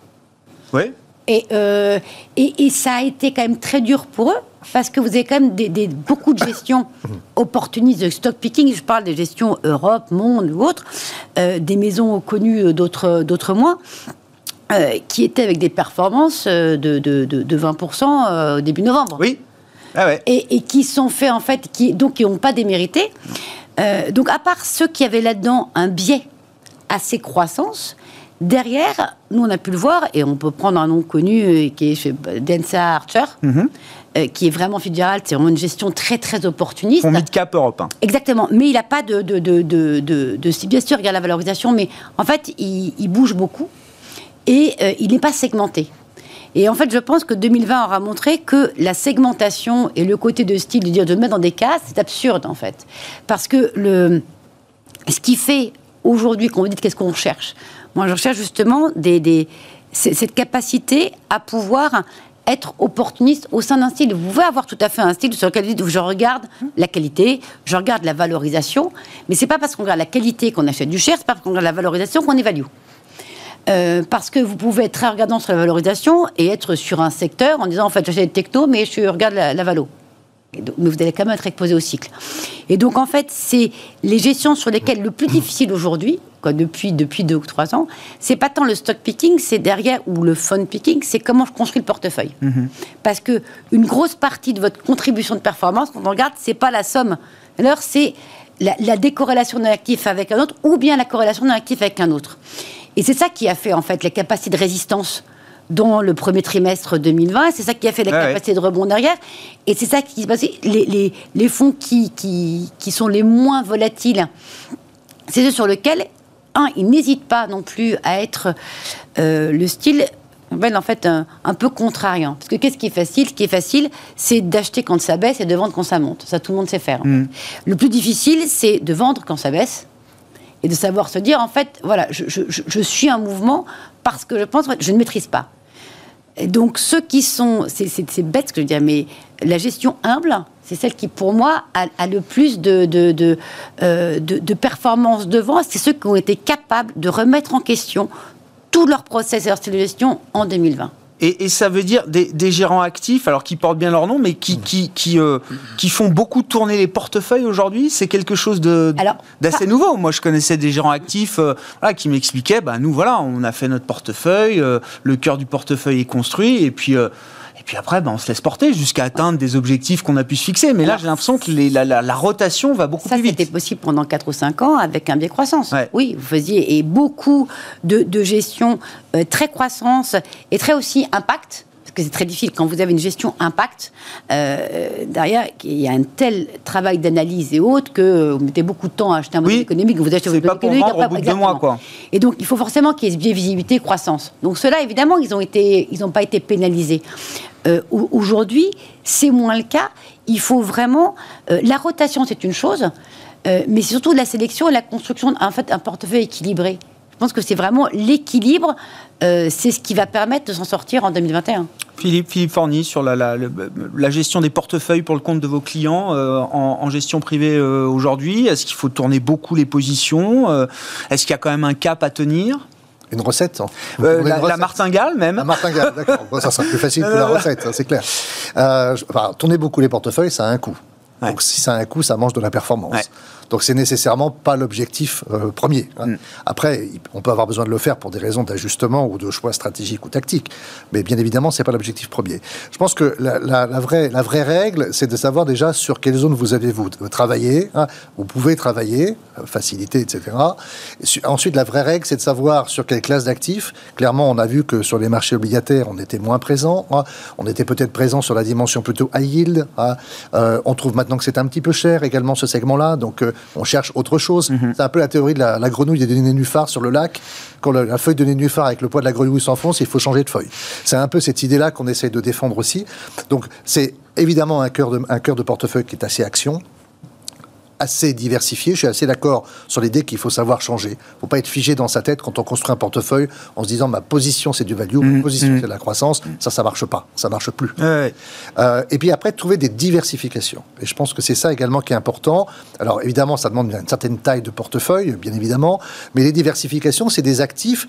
Oui. Et, euh, et, et, ça a été quand même très dur pour eux, parce que vous avez quand même des, des, beaucoup de gestions opportunistes de stock picking. Je parle des gestions Europe, Monde ou autres, euh, des maisons connues, d'autres, d'autres moins. Euh, qui étaient avec des performances euh, de, de, de, de 20% euh, au début novembre. Oui. Ah ouais. et, et, qui sont faits en fait, qui, donc qui n'ont pas démérité. Euh, donc à part ceux qui avaient là-dedans un biais assez croissance, derrière, nous on a pu le voir, et on peut prendre un nom connu qui est chez Densa Archer, mm -hmm. euh, qui est vraiment fédéral, c'est vraiment une gestion très très opportuniste. Fonds mid-cap européen. Exactement, mais il n'a pas de, de, de, de, de, de, Bien sûr, il regarde la valorisation, mais en fait, il, il bouge beaucoup et euh, il n'est pas segmenté. Et en fait, je pense que 2020 aura montré que la segmentation et le côté de style, de dire de mettre dans des cases, c'est absurde en fait. Parce que ce qui fait aujourd'hui, quand vous dites qu'est-ce qu'on recherche, moi je recherche justement cette capacité à pouvoir être opportuniste au sein d'un style. Vous pouvez avoir tout à fait un style sur lequel je regarde la qualité, je regarde la valorisation, mais c'est pas parce qu'on regarde la qualité qu'on achète du cher, c'est pas parce qu'on regarde la valorisation qu'on évalue. Euh, parce que vous pouvez être très regardant sur la valorisation et être sur un secteur en disant en fait j'achète des techno mais je regarde la, la valo. Donc, mais vous allez quand même être exposé au cycle. Et donc en fait c'est les gestions sur lesquelles le plus difficile aujourd'hui, depuis depuis deux ou trois ans, c'est pas tant le stock picking, c'est derrière ou le fund picking, c'est comment je construis le portefeuille. Mm -hmm. Parce que une grosse partie de votre contribution de performance, quand on regarde, c'est pas la somme. Alors c'est la, la décorrélation d'un actif avec un autre ou bien la corrélation d'un actif avec un autre. Et c'est ça qui a fait en fait la capacité de résistance dans le premier trimestre 2020. C'est ça qui a fait la ah capacité ouais. de rebond derrière. Et c'est ça qui se passe. Les, les, les fonds qui, qui, qui, sont les moins volatiles, c'est ceux sur lesquels, un, ils n'hésitent pas non plus à être euh, le style. En fait, un, un, peu contrariant. Parce que qu'est-ce qui est facile? Ce qui est facile, c'est d'acheter quand ça baisse et de vendre quand ça monte. Ça, tout le monde sait faire. Mm. Le plus difficile, c'est de vendre quand ça baisse et de savoir se dire en fait voilà je, suis un mouvement parce que je pense que je ne maîtrise pas. Et donc ceux qui sont c'est bête ce que je dis mais la gestion humble c'est celle qui pour moi a, le plus de, de, de, euh, performance devant c'est ceux qui ont été capables de remettre en question tout leur process et leur gestion en 2020 et, et, ça veut dire des, des, gérants actifs, alors qui portent bien leur nom, mais qui, qui, qui, euh, qui font beaucoup tourner les portefeuilles aujourd'hui. C'est quelque chose d'assez nouveau. Moi, je connaissais des gérants actifs euh, voilà, qui m'expliquaient, bah, nous, voilà, on a fait notre portefeuille, euh, le cœur du portefeuille est construit, et puis euh, puis après, ben, on se laisse porter jusqu'à atteindre des objectifs qu'on a pu se fixer. Mais là, j'ai l'impression que les, la, la, la, rotation va beaucoup ça, plus vite. Ça, c'était possible pendant 4 ou 5 ans avec un biais croissance. Ouais. Oui, vous faisiez et beaucoup de, de gestion euh, très croissance et très aussi impact parce que c'est très difficile quand vous avez une gestion impact euh, derrière il y a un tel travail d'analyse et autres que vous mettez beaucoup de temps à acheter un modèle oui, économique vous achetez votre modèle économique au bout de deux mois quoi et donc il faut forcément qu'il y ait ce biais visibilité croissance donc cela évidemment ils n'ont pas été pénalisés euh, Aujourd'hui, c'est moins le cas. Il faut vraiment. Euh, la rotation, c'est une chose, euh, mais c'est surtout la sélection et la construction en fait, portefeuille équilibré. Je pense que c'est vraiment l'équilibre, c'est ce qui va permettre de s'en sortir en 2021. Philippe, Philippe Forny, sur la, gestion des portefeuilles pour le compte de vos clients en, gestion privée aujourd'hui, est-ce qu'il faut tourner beaucoup les positions Est-ce qu'il y a quand même un cap à tenir? Une recette, hein. euh, la, recette. la, martingale même La martingale, d'accord. bon, ça sera plus facile que la recette, c'est clair. Euh, enfin, tourner beaucoup les portefeuilles, ça a un coût. Ouais. Donc si ça a un coût, ça mange de la performance. Ouais. Donc c'est nécessairement pas l'objectif euh, premier. Hein. Mm. Après, on peut avoir besoin de le faire pour des raisons d'ajustement ou de choix stratégiques ou tactiques, mais bien évidemment, c'est pas l'objectif premier. Je pense que la, la, la, vraie, la vraie règle, c'est de savoir déjà sur quelle zone vous avez vous travaillé. Hein. Vous pouvez travailler, euh, facilité, etc. Et ensuite, la vraie règle, c'est de savoir sur quelle classe d'actifs. Clairement, on a vu que sur les marchés obligataires, on était moins présent. Hein. On était peut-être présent sur la dimension plutôt high yield. Euh, on trouve maintenant que c'est un petit peu cher également ce segment-là. Donc euh, on cherche autre chose. Mm -hmm. C'est un peu la théorie de la, la grenouille et des nénuphars sur le lac. Quand la feuille de nénuphar avec le poids de la grenouille s'enfonce, il faut changer de feuille. C'est un peu cette idée-là qu'on essaye de défendre aussi. Donc c'est évidemment un cœur de, un cœur de portefeuille qui est assez action. Assez diversifié. Je suis assez d'accord sur l'idée qu'il faut savoir changer. Il ne faut pas être figé dans sa tête quand on construit un portefeuille en se disant ma position c'est du value, ma mmh, position mmh. c'est de la croissance. Ça, ça marche pas. Ça marche plus. Euh, et puis après, trouver des diversifications. Et je pense que c'est ça également qui est important. Alors évidemment, ça demande une certaine taille de portefeuille, bien évidemment. Mais les diversifications, c'est des actifs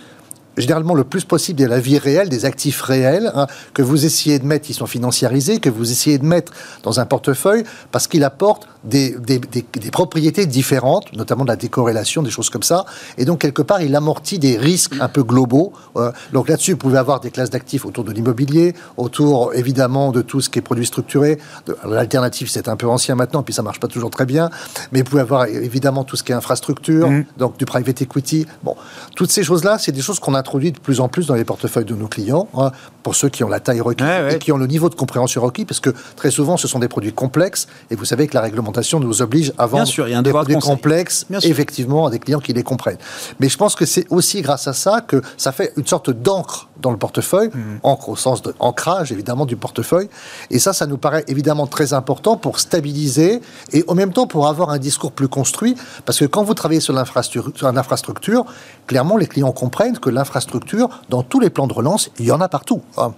généralement le plus possible de la vie réelle, des actifs réels, hein, que vous essayez de mettre, qui sont financiarisés, que vous essayez de mettre dans un portefeuille, parce qu'il apporte des, des, propriétés différentes, notamment de la décorrélation, des choses comme ça. Et donc, quelque part, il amortit des risques un peu globaux. Euh, donc là-dessus, vous pouvez avoir des classes d'actifs autour de l'immobilier, autour, évidemment, de tout ce qui est produit structuré. L'alternative, c'est un peu ancien maintenant, puis ça marche pas toujours très bien. Mais vous pouvez avoir, évidemment, tout ce qui est infrastructure, mmh. donc du private equity. Bon, toutes ces choses-là, c'est des choses qu'on a introduit de plus en plus dans les portefeuilles de nos clients, hein, pour ceux qui ont la taille requise et qui ont le niveau de compréhension requis, parce que très souvent, ce sont des produits complexes, et vous savez que la réglementation nous oblige à vendre sûr, des produits complexes, effectivement, à des clients qui les comprennent. Mais je pense que c'est aussi grâce à ça que ça fait une sorte d'encre dans le portefeuille, mmh. encre au sens d'ancrage, évidemment, du portefeuille. Et ça, ça nous paraît évidemment très important pour stabiliser et en même temps pour avoir un discours plus construit, parce que quand vous travaillez sur l'infrastructure, clairement, les clients comprennent que l'infrastructure infrastructure, dans tous les plans de relance, il y en a partout. Hein.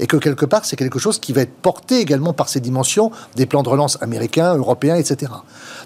Et que quelque part, c'est quelque chose qui va être porté également par ces dimensions des plans de relance américains, européens, etc.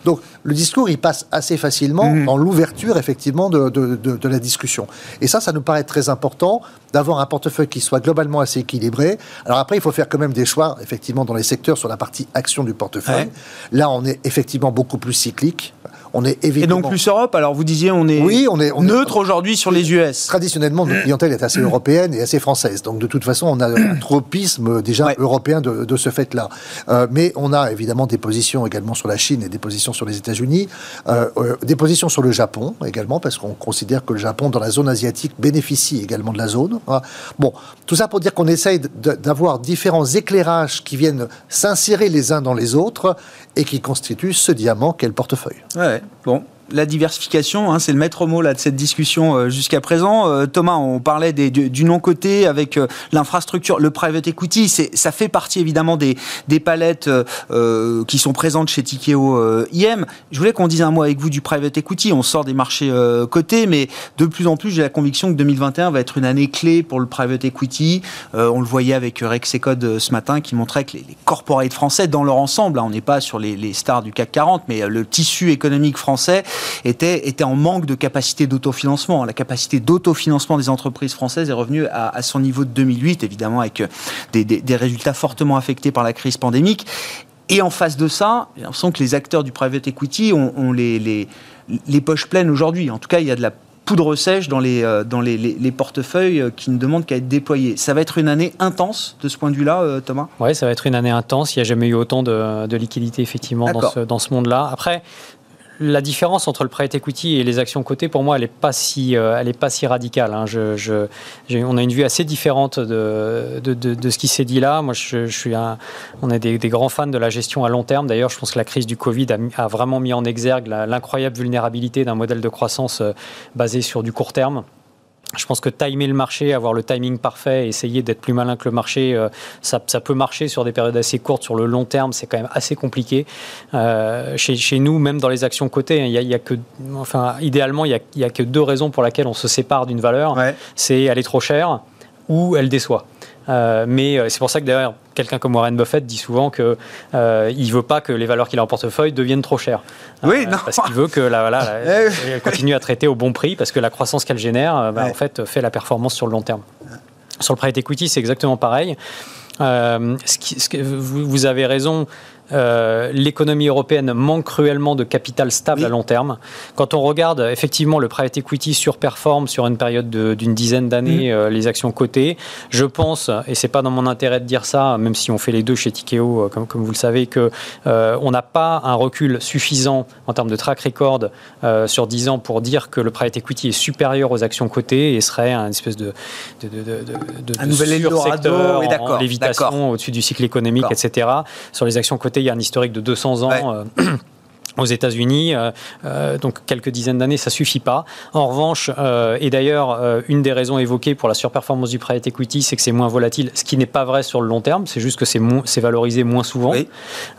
Donc le discours, il passe assez facilement mmh. dans l'ouverture, effectivement, de, de, la discussion. Et ça, ça nous paraît très important d'avoir un portefeuille qui soit globalement assez équilibré. Alors après, il faut faire quand même des choix, effectivement, dans les secteurs sur la partie action du portefeuille. Là, on est effectivement beaucoup plus cyclique. On est évidemment... Et donc plus Europe. Alors vous disiez on est, oui, on est neutre aujourd'hui sur les US. Traditionnellement, notre clientèle est assez européenne et assez française. Donc de toute façon, on a un tropisme déjà européen de, ce fait-là. Euh, mais on a évidemment des positions également sur la Chine et des positions sur les États-Unis, euh, euh, des positions sur le Japon également parce qu'on considère que le Japon dans la zone asiatique bénéficie également de la zone. Hein. Bon, tout ça pour dire qu'on essaye d'avoir différents éclairages qui viennent s'insérer les uns dans les autres et qui constituent ce diamant qu'est le portefeuille. Ouais. Bon, la diversification, hein, c'est le maître mot là, de cette discussion euh, jusqu'à présent. Euh, Thomas, on parlait du, non-côté avec euh, l'infrastructure, le private equity, ça fait partie évidemment des, des palettes qui sont présentes chez Tikeo IM. Je voulais qu'on dise un mot avec vous du private equity. On sort des marchés cotés, mais de plus en plus, j'ai la conviction que 2021 va être une année clé pour le private equity. on le voyait avec Rex Code ce matin qui montrait que les, les corporates français, dans leur ensemble, hein, on n'est pas sur les, les stars du CAC 40, mais le tissu économique français était, était en manque de capacité d'autofinancement. La capacité d'autofinancement des entreprises françaises est revenue à, son niveau de 2008, évidemment avec euh, des, des, résultats fortement affectés par la crise pandémique. Et en face de ça, j'ai l'impression que les acteurs du private equity ont, les, les, les, poches pleines aujourd'hui. En tout cas, il y a de la poudre sèche dans les, euh, dans les, les, portefeuilles euh, qui ne demandent qu'à être déployés. Ça va être une année intense de ce point de vue-là, Thomas? Oui, ça va être une année intense. Il n'y a jamais eu autant de, de liquidités, effectivement, dans ce, dans ce monde-là. Après, la différence entre le private equity et les actions cotées, pour moi, elle n'est pas si, euh, pas si radicale. Hein. On a une vue assez différente de, de, ce qui s'est dit là. Moi, je, suis un, on est des, grands fans de la gestion à long terme. D'ailleurs, je pense que la crise du Covid a, a vraiment mis en exergue l'incroyable vulnérabilité d'un modèle de croissance euh, basé sur du court terme. Je pense que timer le marché, avoir le timing parfait, essayer d'être plus malin que le marché, euh, ça, peut marcher sur des périodes assez courtes. Sur le long terme, c'est quand même assez compliqué. Euh, chez, nous, même dans les actions cotées, hein, il y, a, que, enfin, idéalement, il n'y a, que deux raisons pour lesquelles on se sépare d'une valeur. C'est elle est trop chère ou elle déçoit. Euh, mais c'est pour ça que d'ailleurs, quelqu'un comme Warren Buffett dit souvent que euh, il veut pas que les valeurs qu'il a en portefeuille deviennent trop chères. Oui, non. Parce qu'il veut que la, voilà, elle continue à traiter au bon prix parce que la croissance qu'elle génère, bah, en fait, fait la performance sur le long terme. Sur le private equity, c'est exactement pareil. ce, ce que, vous, vous, avez raison. Euh, l'économie européenne manque cruellement de capital stable à long terme. Quand on regarde effectivement le private equity surperforme sur une période d'une dizaine d'années mm. euh, les actions cotées, je pense, et c'est pas dans mon intérêt de dire ça, même si on fait les deux chez Tikeo, euh, comme, comme vous le savez, que on n'a pas un recul suffisant en termes de track record sur 10 ans pour dire que le private equity est supérieur aux actions cotées et serait un espèce de, de, de, de, un nouvel en lévitation au-dessus du cycle économique, etc. Sur les actions cotées il y a un historique de 200 ans. Euh, aux États-Unis. Euh, euh, donc quelques dizaines d'années, ça suffit pas. En revanche, euh, et d'ailleurs, une des raisons évoquées pour la surperformance du private equity, c'est que c'est moins volatile, ce qui n'est pas vrai sur le long terme. C'est juste que c'est valorisé moins souvent.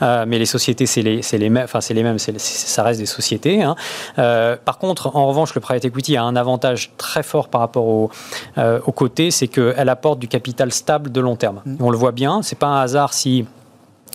mais les sociétés, c'est les, les, mêmes. Enfin, c'est les mêmes. ça reste des sociétés. Hein. par contre, en revanche, le private equity a un avantage très fort par rapport au, au côté, c'est qu'elle apporte du capital stable de long terme. Mmh. On le voit bien. C'est pas un hasard si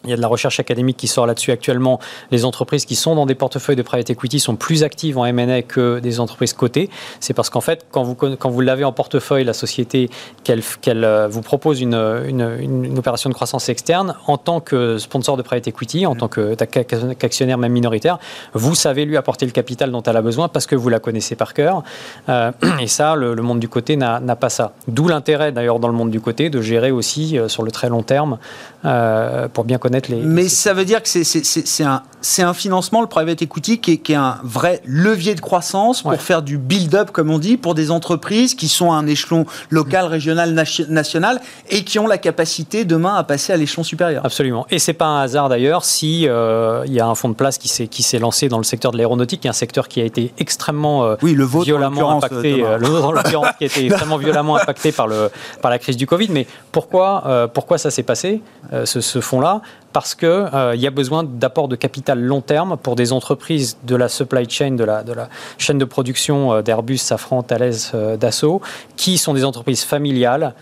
il y a de la recherche académique qui sort là-dessus actuellement. Les entreprises qui sont dans des portefeuilles de private equity sont plus actives en M&A que des entreprises cotées. C'est parce qu'en fait, quand vous, quand vous l'avez en portefeuille, la société, qu'elle euh, vous propose une, une, opération de croissance externe, en tant que sponsor de private equity, en tant qu'actionnaire même minoritaire, vous savez lui apporter le capital dont elle a besoin parce que vous la connaissez par cœur. Euh, et ça, le, monde du côté n'a pas ça. D'où l'intérêt d'ailleurs dans le monde du côté de gérer aussi euh, sur le très long terme pour bien connaître mais ça veut dire que c'est un, un financement, le private equity, qui est, qui est un vrai levier de croissance pour faire du build-up, comme on dit, pour des entreprises qui sont à un échelon local, régional, national et qui ont la capacité demain à passer à l'échelon supérieur. Absolument. Et c'est pas un hasard d'ailleurs si euh, il y a un fonds de place qui s'est lancé dans le secteur de l'aéronautique, qui est un secteur qui a été extrêmement euh, oui, le violemment impacté, euh, le vôtre qui a été extrêmement violemment impacté par le par la crise du Covid. Mais pourquoi pourquoi ça s'est passé? Ce, ce fonds-là parce qu'il euh, y a besoin d'apport de capital long terme pour des entreprises de la supply chain, de la, de la chaîne de production euh, d'Airbus, Safran, Thales, euh, Dassault, qui sont des entreprises familiales,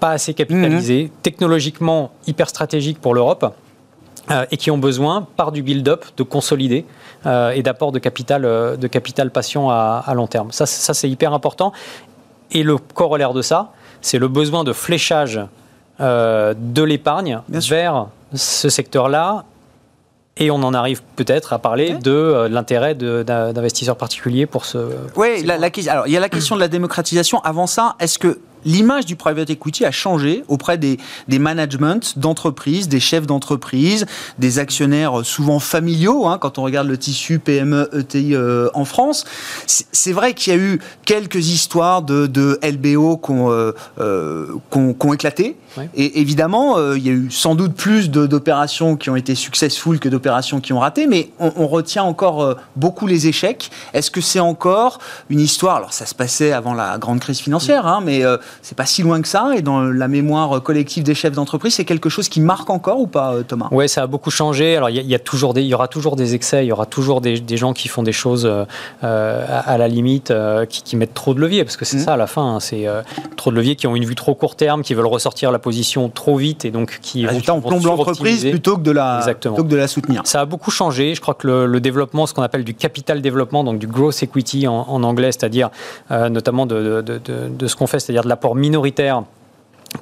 pas assez capitalisées, mhm. technologiquement hyper stratégiques pour l'Europe. et qui ont besoin, par du build-up, de consolider et d'apport de capital, de capital patient à, à long terme. Ça, ça c'est hyper important. Et le corollaire de ça, c'est le besoin de fléchage euh, de l'épargne vers ce secteur-là. Et on en arrive peut-être à parler de euh, l'intérêt d'investisseurs particuliers pour ce. Oui, la, alors il y a la question de la démocratisation. Avant ça, est-ce que l'image du private equity a changé auprès des, des managements d'entreprises, des chefs d'entreprise, des actionnaires souvent familiaux, hein, quand on regarde le tissu PME, ETI euh, en France? C'est vrai qu'il y a eu quelques histoires de, de LBO qui ont, euh, éclaté. Et évidemment, euh, il y a eu sans doute plus d'opérations qui ont été successful que d'opérations qui ont raté, mais on, on retient encore beaucoup les échecs. Est-ce que c'est encore une histoire? Alors ça se passait avant la grande crise financière, hein, mais c'est pas si loin que ça. Et dans la mémoire collective des chefs d'entreprise, c'est quelque chose qui marque encore ou pas, euh, Thomas? Oui, ça a beaucoup changé. Alors, il y, a toujours des, il y aura toujours des excès, il y aura toujours des, gens qui font des choses euh, à, la limite, euh, qui, mettent trop de levier, parce que c'est mmh. ça à la fin. Hein, c'est trop de leviers qui ont une vue trop court terme, qui veulent ressortir la trop vite et donc qui. Résultat, on plombe l'entreprise plutôt que de la, plutôt que de la soutenir. Ça a beaucoup changé. Je crois que le, développement, ce qu'on appelle du capital développement, donc du growth equity en, anglais, c'est-à-dire notamment de, de, de ce qu'on fait, c'est-à-dire de l'apport minoritaire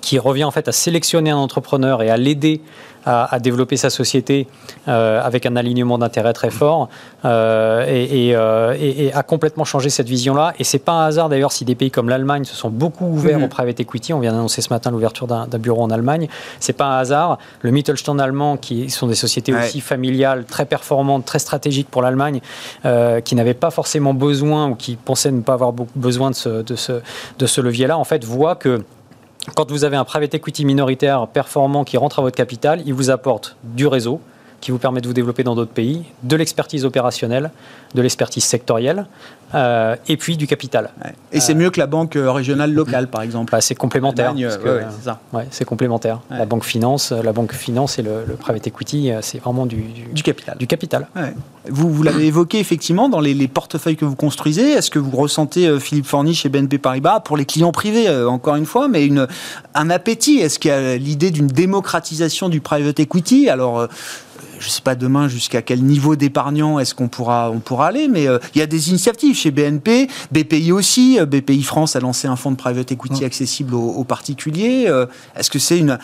qui revient en fait à sélectionner un entrepreneur et à l'aider à, développer sa société euh, avec un alignement d'intérêts très fort euh, euh, et, a complètement changé cette vision-là. Et c'est pas un hasard d'ailleurs si des pays comme l'Allemagne se sont beaucoup ouverts mhm. au private equity. On vient d'annoncer ce matin l'ouverture d'un bureau en Allemagne. C'est pas un hasard. Le Mittelstand allemand, qui sont des sociétés aussi familiales, très performantes, très stratégiques pour l'Allemagne, qui n'avaient pas forcément besoin ou qui pensaient ne pas avoir besoin de ce, de ce, de ce levier-là, en fait, voient que quand vous avez un private equity minoritaire performant qui rentre à votre capital, il vous apporte du réseau, qui vous permet de vous développer dans d'autres pays, de l'expertise opérationnelle, de l'expertise sectorielle, euh, et puis du capital. Et c'est mieux que la banque euh, régionale locale, par exemple. Bah, c'est complémentaire. c'est complémentaire. La banque finance, la banque finance et le, private equity, euh, c'est vraiment du, du, capital. Du capital. Vous, vous l'avez évoqué effectivement dans les, portefeuilles que vous construisez. Est-ce que vous ressentez, Philippe Forny chez BNP Paribas, pour les clients privés, encore une fois, mais une, un appétit? Est-ce qu'il y a l'idée d'une démocratisation du private equity? Alors, je ne sais pas demain jusqu'à quel niveau d'épargnant est-ce qu'on pourra, on pourra aller, mais euh, il y a des initiatives chez BNP, BPI aussi. Euh, BPI France a lancé un fonds de private equity accessible aux, particuliers. Euh, est-ce que c'est une,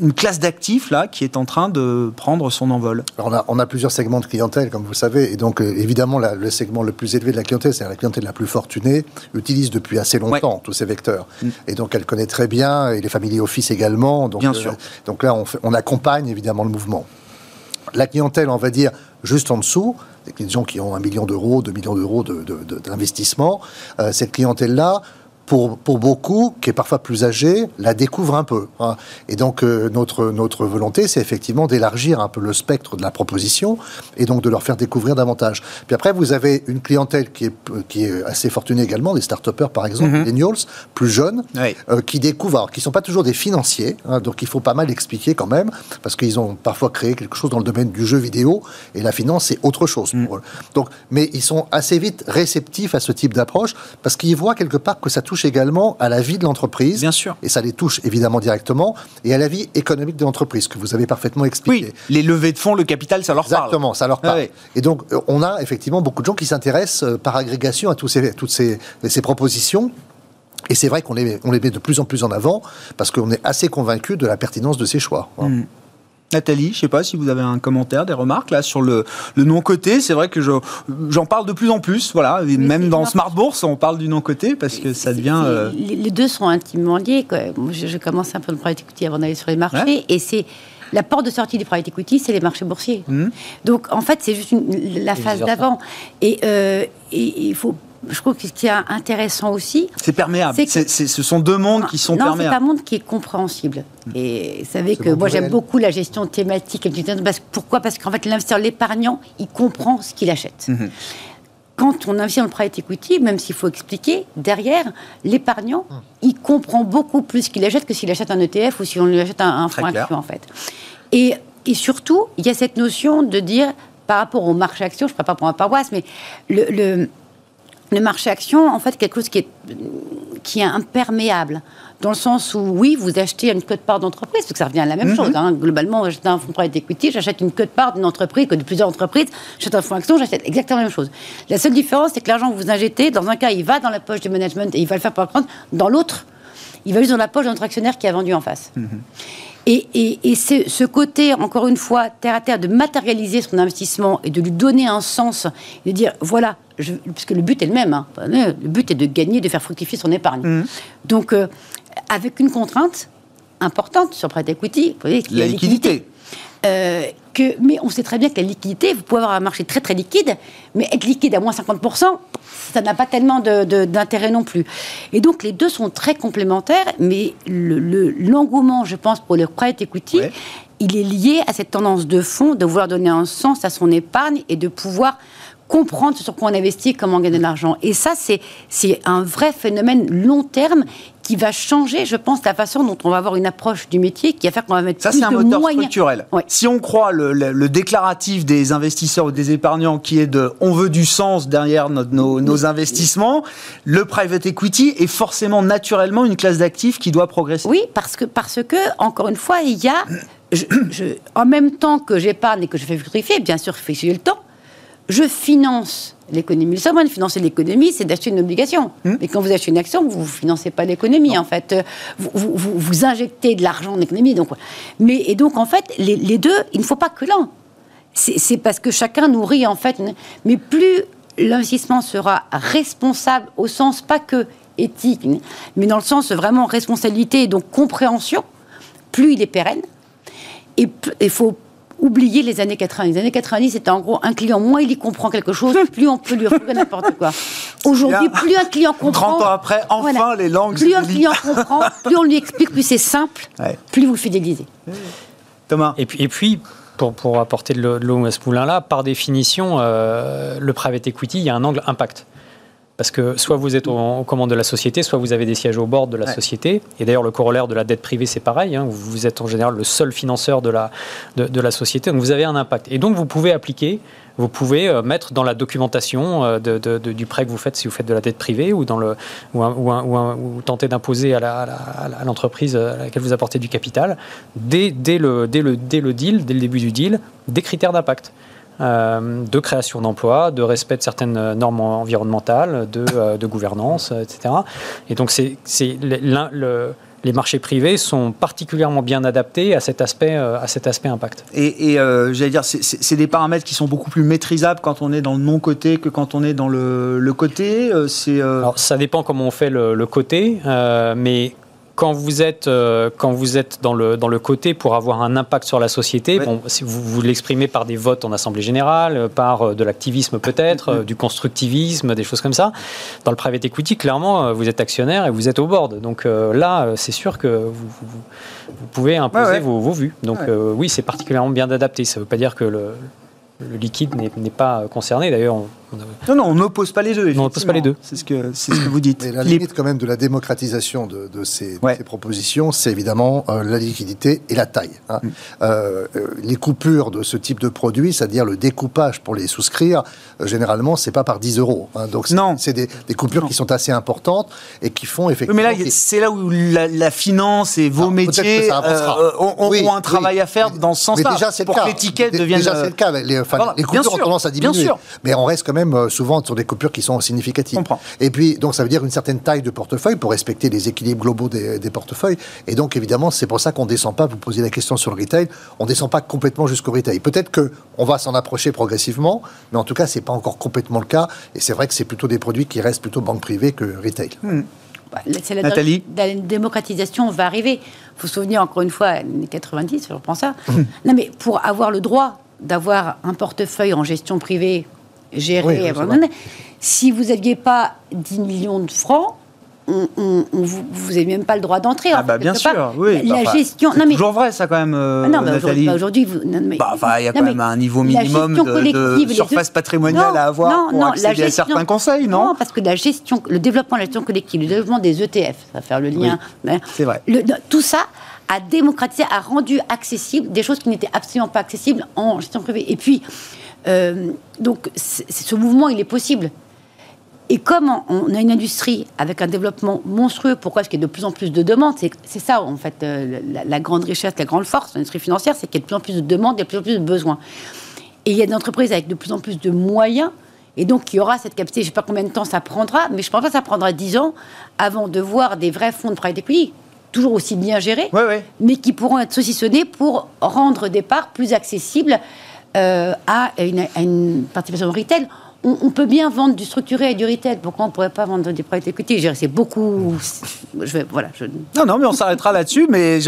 une classe d'actifs là qui est en train de prendre son envol? On, a, on a plusieurs segments de clientèle, comme vous le savez, et donc évidemment le segment le plus élevé de la clientèle, c'est la clientèle la plus fortunée, utilise depuis assez longtemps tous ces vecteurs, mmh. et donc elle connaît très bien, et les familles office également. Donc, Bien sûr. Donc là, on, on accompagne évidemment le mouvement. La clientèle, on va dire, juste en dessous, des gens qui ont un million d'euros, deux millions d'euros d'investissement, euh, cette clientèle-là, pour, pour beaucoup, qui est parfois plus âgé, la découvre un peu. Hein. Et donc, euh, notre, notre volonté, c'est effectivement d'élargir un peu le spectre de la proposition et donc de leur faire découvrir davantage. Puis après, vous avez une clientèle qui est, qui est assez fortunée également, des start par exemple, mm -hmm. plus jeunes, euh, qui découvrent, alors qui ne sont pas toujours des financiers, hein, donc il faut pas mal expliquer quand même, parce qu'ils ont parfois créé quelque chose dans le domaine du jeu vidéo, et la finance, c'est autre chose pour mm. eux. Donc, mais ils sont assez vite réceptifs à ce type d'approche, parce qu'ils voient quelque part que ça touche également à la vie de l'entreprise. Bien sûr. Et ça les touche évidemment directement, et à la vie économique de l'entreprise, que vous avez parfaitement expliqué. Oui, les levées de fonds, le capital, ça leur parle. Exactement, ça leur parle. Et donc, euh, on a effectivement beaucoup de gens qui s'intéressent euh, par agrégation à tous ces, toutes ces, ces propositions. Et c'est vrai qu'on les, on les met de plus en plus en avant parce qu'on est assez convaincu de la pertinence de ces choix. Mmh. Nathalie, je ne sais pas si vous avez un commentaire, des remarques là sur le, le non-côté. C'est vrai que j'en parle de plus en plus. Voilà, même dans Smart Bourse, on parle du non-côté parce que ça devient. Euh... Les deux sont intimement liés. Quoi. Je, je, commence un peu le private equity avant d'aller sur les marchés, ouais. et c'est la porte de sortie du private equity, c'est les marchés boursiers. Mmh. Donc en fait, c'est juste une, la phase d'avant. Et, euh, et il faut je trouve que ce qui est intéressant aussi. C'est perméable. Que... C est, ce sont deux mondes qui sont non, perméables. c'est un monde qui est compréhensible. Et vous savez que moi, j'aime beaucoup la gestion thématique. Pourquoi? Parce qu'en fait, l'investisseur, l'épargnant, il comprend ce qu'il achète. Mm -hmm. Quand on investit dans le private equity, même s'il faut expliquer, derrière, l'épargnant, mm. il comprend beaucoup plus ce qu'il achète que s'il achète un ETF ou si on lui achète un, un fonds action, en fait. Et, et surtout, il y a cette notion de dire, par rapport au marché action, je ne parle pas pour ma paroisse, mais le, le le marché action, en fait, quelque chose qui est, qui est imperméable. Dans le sens où, oui, vous achetez une cote-part d'entreprise, parce que ça revient à la même mm -hmm. chose. Hein. Globalement, j'achète un fonds de private equity, j'achète une cote-part d'une entreprise, que de plusieurs entreprises, j'achète un fonds action, j'achète exactement la même chose. La seule différence, c'est que l'argent que vous injectez, dans un cas, il va dans la poche du management et il va le faire par contre, dans l'autre, il va juste dans la poche notre actionnaire qui a vendu en face. Mm -hmm. Et, et, et ce côté, encore une fois, terre à terre, de matérialiser son investissement et de lui donner un sens, de dire, voilà, je, parce que le but est le même, hein, le but est de gagner, de faire fructifier son épargne. Mmh. Donc, euh, avec une contrainte importante sur prêt equity, vous voyez, la, la liquidité. liquidité. Euh, que, mais on sait très bien que la liquidité, vous pouvez avoir un marché très très liquide, mais être liquide à moins 50%, ça n'a pas tellement d'intérêt non plus. Et donc les deux sont très complémentaires, mais l'engouement, le, je pense, pour le private equity, ouais. il est lié à cette tendance de fond de vouloir donner un sens à son épargne et de pouvoir comprendre sur quoi on investit, comment gagner de l'argent. Et ça, c'est un vrai phénomène long terme qui va changer, je pense, la façon dont on va avoir une approche du métier, qui va faire qu'on va mettre ça, plus de moyens. Ça, c'est un moteur structurel. Ouais. Si on croit le, le, le, déclaratif des investisseurs ou des épargnants qui est de « on veut du sens derrière nos, nos, investissements », le private equity est forcément naturellement une classe d'actifs qui doit progresser. Oui, parce que, parce que encore une fois, il y a... Je, je, en même temps que j'épargne et que je fais fructifier, bien sûr, je fais le temps, je finance l'économie. Le seul moyen de financer l'économie, c'est d'acheter une obligation. Mmh. Mais quand vous achetez une action, vous ne financez pas l'économie, en fait. Vous, vous, vous, vous injectez de l'argent dans l'économie. Donc, mais, et donc, en fait, les, les deux, il ne faut pas que l'un. C'est parce que chacun nourrit, en fait. Mais plus l'investissement sera responsable, au sens pas que éthique, mais dans le sens vraiment responsabilité et donc compréhension, plus il est pérenne. Et il faut oublier les années 80. Les années 90, c'était en gros un client, moins il y comprend quelque chose, plus on peut lui offrir n'importe quoi. Aujourd'hui, plus un client comprend. 30 ans après, enfin voilà, les langues. Plus un client comprend, plus on lui explique, plus c'est simple, ouais. plus vous le fidélisez. Thomas. Et puis, et puis pour, pour apporter de l'eau à ce moulin-là, par définition, euh, le private equity, il y a un angle impact. Parce que soit vous êtes aux commandes de la société, soit vous avez des sièges au bord de la ouais. société. Et d'ailleurs, le corollaire de la dette privée, c'est pareil. Hein, vous êtes en général le seul financeur de la, de, de, la société. Donc vous avez un impact. Et donc vous pouvez appliquer, vous pouvez euh, mettre dans la documentation euh, de, de, du prêt que vous faites si vous faites de la dette privée ou, dans le, ou, un, ou, un, ou, un, ou tenter d'imposer à l'entreprise à, à laquelle vous apportez du capital, dès, dès, le, dès, le, dès le deal, dès le début du deal, des critères d'impact. Euh, de création d'emplois, de respect de certaines normes environnementales, de, euh, de gouvernance, etc. Et donc, c'est, le, le, les marchés privés sont particulièrement bien adaptés à cet aspect, euh, à cet aspect impact. Et, et euh, j'allais dire, c'est, des paramètres qui sont beaucoup plus maîtrisables quand on est dans le non-côté que quand on est dans le, le côté. C'est, Alors, ça dépend comment on fait le, le côté, mais quand vous êtes, euh, quand vous êtes dans, le, dans le côté pour avoir un impact sur la société, bon, vous, vous l'exprimez par des votes en Assemblée générale, euh, par euh, de l'activisme peut-être, du constructivisme, des choses comme ça. Dans le private equity, clairement, vous êtes actionnaire et vous êtes au board. Donc là, c'est sûr que vous, vous, pouvez imposer Vos, vos, vues. Donc oui, c'est particulièrement bien adapté. Ça ne veut pas dire que le, le liquide n'est pas concerné. D'ailleurs, non, non, on n'oppose pas les deux. on n'oppose pas les deux. C'est ce que, ce que vous dites. Mais la limite quand même de la démocratisation de, ces, propositions, c'est évidemment euh, la liquidité et la taille. Hein. Mm. Euh, euh, les coupures de ce type de produits, c'est-à-dire le découpage pour les souscrire, généralement, c'est pas par 10 euros. Hein. Donc c'est des, coupures qui sont assez importantes et qui font effectivement. mais là, c'est là où la, finance et vos métiers ont, un travail à faire dans ce sens-là. Déjà, c'est pour que l'étiquette devienne. Déjà, c'est le cas. Les, les coupures ont tendance à diminuer. Mais on reste quand même euh, souvent sur des coupures qui sont significatives. Et puis, donc, ça veut dire une certaine taille de portefeuille pour respecter les équilibres globaux des, portefeuilles. Et donc, évidemment, c'est pour ça qu'on ne descend pas, vous posez la question sur le retail, on ne descend pas complètement jusqu'au retail. Peut-être qu'on va s'en approcher progressivement, mais en tout cas, ce n'est pas encore complètement le cas. Et c'est vrai que c'est plutôt des produits qui restent plutôt banque privée que retail. Hmm. Bah, la, Nathalie La démocratisation va arriver. Il faut se souvenir, encore une fois, les 90, je reprends ça. Hmm. Non, mais pour avoir le droit d'avoir un portefeuille en gestion privée gérer Si vous n'aviez pas 10 millions de francs, on, vous n'avez même pas le droit d'entrer. Ah bah bien sûr, oui. La, gestion, non mais toujours vrai ça quand même. Euh, ah non, bah aujourd'hui, bah, il y a quand même un niveau minimum de, surface patrimoniale à avoir pour accéder à certains conseils, non Non, parce que la gestion, le développement de la gestion collective, le développement des ETF, ça va faire le lien. C'est vrai. tout ça a démocratisé, a rendu accessible des choses qui n'étaient absolument pas accessibles en gestion privée. Et puis euh, donc ce mouvement, il est possible. Et comme on a une industrie avec un développement monstrueux, pourquoi est-ce qu'il y a de plus en plus de demandes? C'est ça, en fait, euh, la, grande richesse, la grande force de l'industrie financière, c'est qu'il y a de plus en plus de demandes, il y a de plus en plus de besoins. Et il y a des entreprises avec de plus en plus de moyens, et donc il y aura cette capacité, je ne sais pas combien de temps ça prendra, mais je pense pas que ça prendra 10 ans avant de voir des vrais fonds de private equity, toujours aussi bien gérés, mais qui pourront être saucissonnés pour rendre des parts plus accessibles à, une, une participation retail on, peut bien vendre du structuré et du retail. Pourquoi on ne pourrait pas vendre du private equity? C'est beaucoup. Je voilà, Non, non, mais on s'arrêtera là-dessus. Mais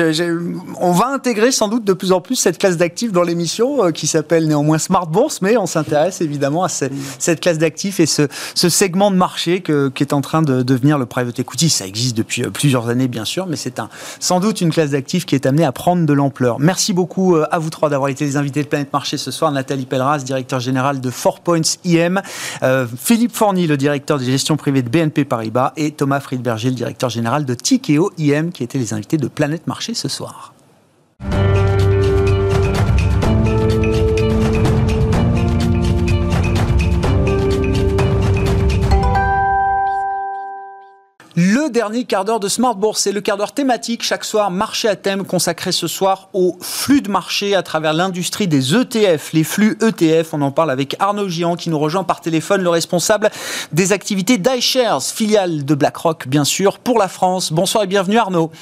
on va intégrer sans doute de plus en plus cette classe d'actifs dans l'émission euh, qui s'appelle néanmoins Smart Bourse. Mais on s'intéresse évidemment à cette, classe d'actifs et ce, segment de marché qui est en train de devenir le private equity. Ça existe depuis euh, plusieurs années, bien sûr, mais c'est un, sans doute une classe d'actifs qui est amenée à prendre de l'ampleur. Merci beaucoup euh, à vous trois d'avoir été les invités de Planète Marché ce soir. Nathalie Pelleras, directeur général de Four Points IM. Euh, Philippe Forny, le directeur de gestion privée de BNP Paribas, et Thomas Friedberger, le directeur général de Tikeo IM, qui étaient les invités de Planète Marché ce soir. Dernier quart d'heure de Smart Bourse, c'est le quart d'heure thématique. Chaque soir, marché à thème consacré ce soir au flux de marché à travers l'industrie des ETF. Les flux ETF, on en parle avec Arnaud Giant qui nous rejoint par téléphone, le responsable des activités d'iShares, filiale de BlackRock, bien sûr, pour la France. Bonsoir et bienvenue Arnaud.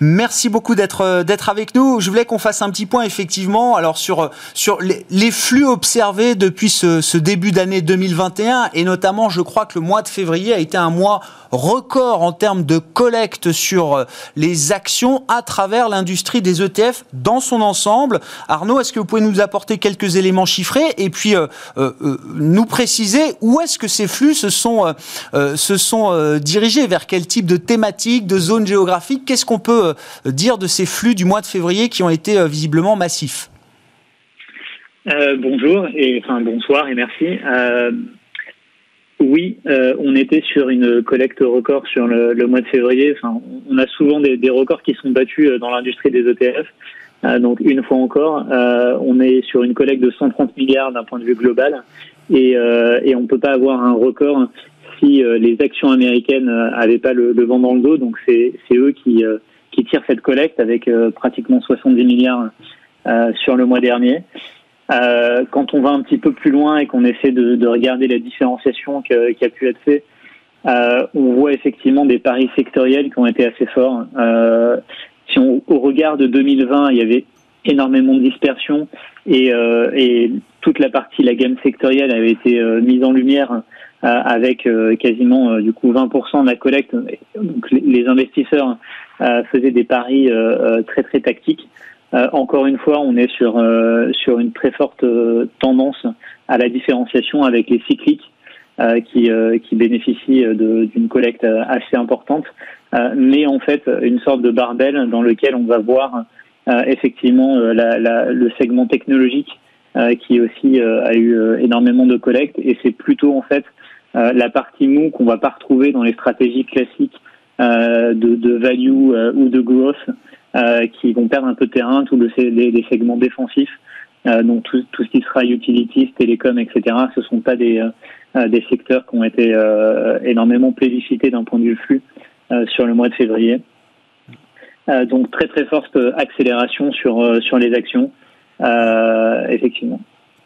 Merci beaucoup d'être euh, d'être avec nous. Je voulais qu'on fasse un petit point effectivement alors sur sur les, flux observés depuis ce, ce début d'année 2021 et notamment je crois que le mois de février a été un mois record en termes de collecte sur euh, les actions à travers l'industrie des ETF dans son ensemble. Arnaud, est-ce que vous pouvez nous apporter quelques éléments chiffrés et puis euh, euh, nous préciser où est-ce que ces flux se sont, se sont dirigés, vers quel type de thématique, de zone géographique Qu'est-ce qu'on peut dire de ces flux du mois de février qui ont été visiblement massifs? Bonjour et enfin bonsoir et merci. Oui, euh, on était sur une collecte record sur le, mois de février. Enfin, on a souvent des, records qui sont battus euh, dans l'industrie des ETF. Euh, donc une fois encore, on est sur une collecte de 130 milliards d'un point de vue global, et, on ne peut pas avoir un record si les actions américaines n'avaient pas le, vent dans le dos. Donc c'est eux qui, qui tirent cette collecte avec pratiquement 70 milliards sur le mois dernier. Euh, quand on va un petit peu plus loin et qu'on essaie de, de, regarder la différenciation qui a pu être faite, euh, on voit effectivement des paris sectoriels qui ont été assez forts. Euh, si on au regard de 2020, il y avait énormément de dispersion et, euh, et toute la partie, la gamme sectorielle avait été euh, mise en lumière avec quasiment du coup 20% de la collecte. Donc les investisseurs faisaient des paris très très tactiques. Encore une fois, on est sur sur une très forte tendance à la différenciation avec les cycliques qui qui bénéficient d'une collecte assez importante, mais en fait une sorte de barbel dans lequel on va voir effectivement la, la, le segment technologique euh, qui aussi euh, a eu euh, énormément de collecte et c'est plutôt en fait la partie mou qu'on va pas retrouver dans les stratégies classiques de, de, value ou de growth qui vont perdre un peu de terrain, tous les, les, segments défensifs. donc tout, tout, ce qui sera utilities, télécom, etc. Ce sont pas des, des secteurs qui ont été énormément plébiscités d'un point de vue flux sur le mois de février. donc très très forte accélération sur sur les actions. Euh, effectivement.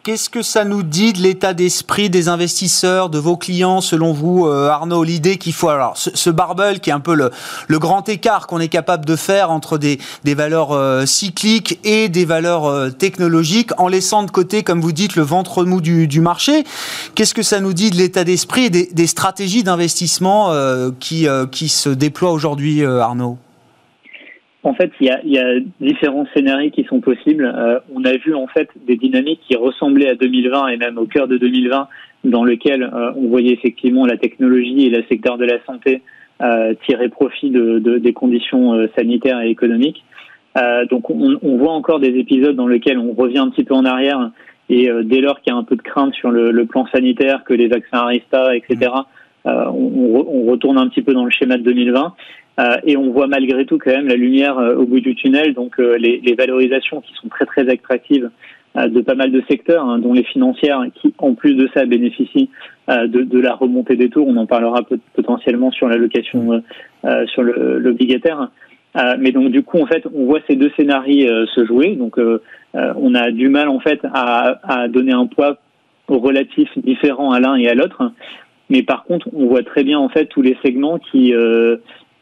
Qu'est-ce que ça nous dit de l'état d'esprit des investisseurs, de vos clients, selon vous, euh, Arnaud L'idée qu'il faut, alors, ce, barbel qui est un peu le, grand écart qu'on est capable de faire entre des, valeurs euh, cycliques et des valeurs technologiques, en laissant de côté, comme vous dites, le ventre mou du, marché. Qu'est-ce que ça nous dit de l'état d'esprit des, stratégies d'investissement qui se déploient aujourd'hui, Arnaud? En fait, il y a, y a différents scénarios qui sont possibles. Euh, on a vu en fait des dynamiques qui ressemblaient à 2020 et même au cœur de 2020, dans lequel euh, on voyait effectivement la technologie et le secteur de la santé euh, tirer profit de, de, des conditions euh, sanitaires et économiques. Euh, donc, on, on, voit encore des épisodes dans lesquels on revient un petit peu en arrière et dès lors qu'il y a un peu de crainte sur le, le plan sanitaire, que les vaccins Arista, etc. On, on, retourne un petit peu dans le schéma de 2020. Euh, et on voit malgré tout quand même la lumière euh, au bout du tunnel, donc euh, les, les, valorisations qui sont très très attractives de pas mal de secteurs, hein, dont les financières, qui en plus de ça bénéficient de, de, la remontée des taux. On en parlera potentiellement sur l'allocation sur l'obligataire. mais donc du coup en fait on voit ces deux scénarios se jouer. Donc on a du mal en fait à, à donner un poids relatif différent à l'un et à l'autre. Mais par contre, on voit très bien en fait tous les segments qui euh,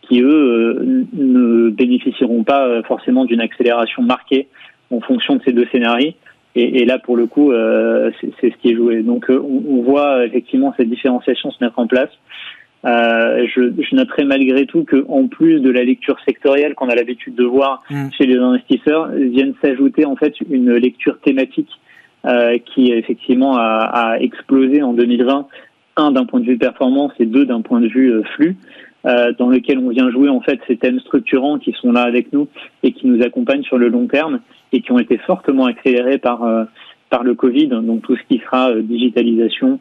qui eux euh, ne bénéficieront pas euh, forcément d'une accélération marquée en fonction de ces deux scénarios. Et, et là, pour le coup, euh, c'est ce qui est joué. Donc, on, on, voit effectivement cette différenciation se mettre en place. Euh, je, je, noterai malgré tout que, en plus de la lecture sectorielle qu'on a l'habitude de voir mmh. chez les investisseurs, viennent s'ajouter en fait une lecture thématique euh, qui effectivement a, a, explosé en 2020. Un d'un point de vue performance et deux d'un point de vue flux. Euh, dans lequel on vient jouer en fait ces thèmes structurants qui sont là avec nous et qui nous accompagnent sur le long terme et qui ont été fortement accélérés par euh, par le Covid. Donc tout ce qui sera euh, digitalisation,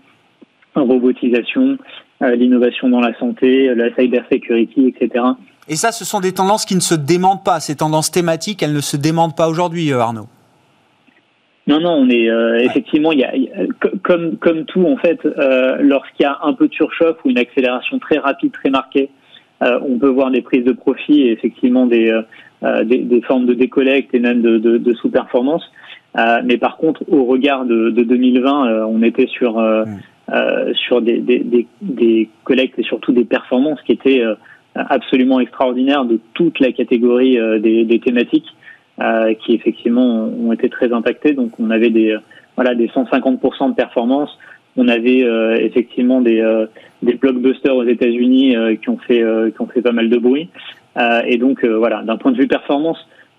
robotisation, l'innovation dans la santé, la cybersécurité, etc. Et ça, ce sont des tendances qui ne se démentent pas. Ces tendances thématiques, elles ne se démentent pas aujourd'hui, Arnaud. Non, non, on est euh, effectivement, il y, a, comme comme tout en fait, euh, lorsqu'il y a un peu de surchauffe ou une accélération très rapide, très marquée, euh, on peut voir des prises de profit et effectivement des euh, des, des, formes de décollecte et même de, de, de sous-performance. Euh, mais par contre, au regard de, de 2020, on était sur sur des, des, des, collectes et surtout des performances qui étaient absolument extraordinaires de toute la catégorie des, des thématiques. Euh, qui effectivement ont été très impactés. Donc on avait des voilà des 150% de performance. On avait euh, effectivement des des blockbusters aux États-Unis qui ont fait qui ont fait pas mal de bruit. et donc voilà, d'un point de vue performance,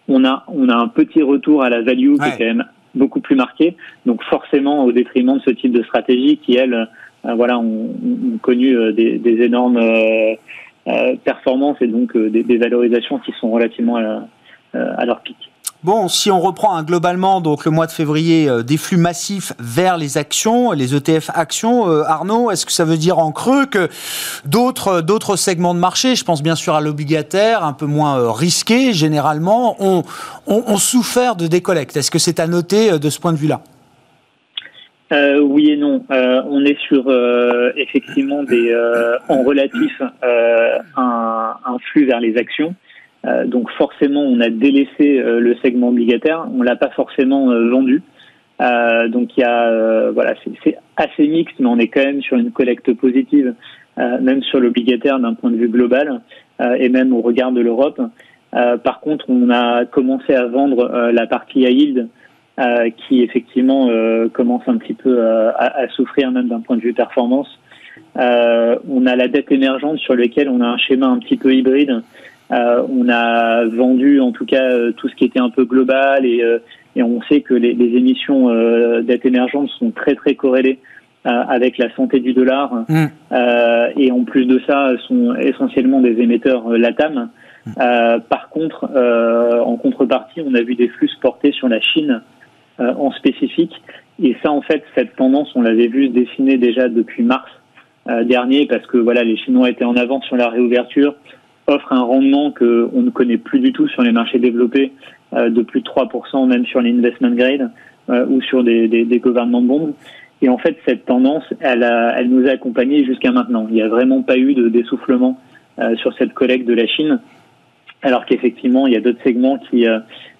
on a on a un petit retour à la value qui est quand même beaucoup plus marqué. Donc forcément au détriment de ce type de stratégie qui elles voilà ont, ont connu des, des énormes performances et donc des, des, valorisations qui sont relativement euh, à leur pic. Bon, si on reprend hein, globalement donc le mois de février euh, des flux massifs vers les actions, les ETF actions, euh, Arnaud, est-ce que ça veut dire en creux que d'autres d'autres segments de marché, je pense bien sûr à l'obligataire, un peu moins risqué généralement, ont, ont, souffert de décollecte? Est-ce que c'est à noter de ce point de vue-là? Oui et non. on est sur effectivement des en relatif un, un, flux vers les actions euh, donc forcément, on a délaissé euh, le segment obligataire, on l'a pas forcément euh, vendu. donc il y a voilà, c'est assez mixte, mais on est quand même sur une collecte positive, même sur l'obligataire d'un point de vue global et même au regard de l'Europe. par contre, on a commencé à vendre la partie à yield qui effectivement commence un petit peu à, à souffrir même d'un point de vue performance. on a la dette émergente sur laquelle on a un schéma un petit peu hybride on a vendu en tout cas tout ce qui était un peu global et, et on sait que les, les émissions dette émergentes sont très très corrélées avec la santé du dollar mm. et en plus de ça sont essentiellement des émetteurs LATAM. Mm. par contre, en contrepartie, on a vu des flux portés sur la Chine en spécifique et ça, en fait, cette tendance, on l'avait vu se dessiner déjà depuis mars euh, dernier, parce que voilà, les Chinois étaient en avance sur la réouverture, offrent un rendement que on ne connaît plus du tout sur les marchés développés, euh, de plus de 3%, même sur l'investment grade euh, ou sur des, des, des gouvernements de bombes. Et en fait, cette tendance, elle, a, elle nous a accompagnés jusqu'à maintenant. Il n'y a vraiment pas eu de dessoufflement sur cette collecte de la Chine, alors qu'effectivement, il y a d'autres segments qui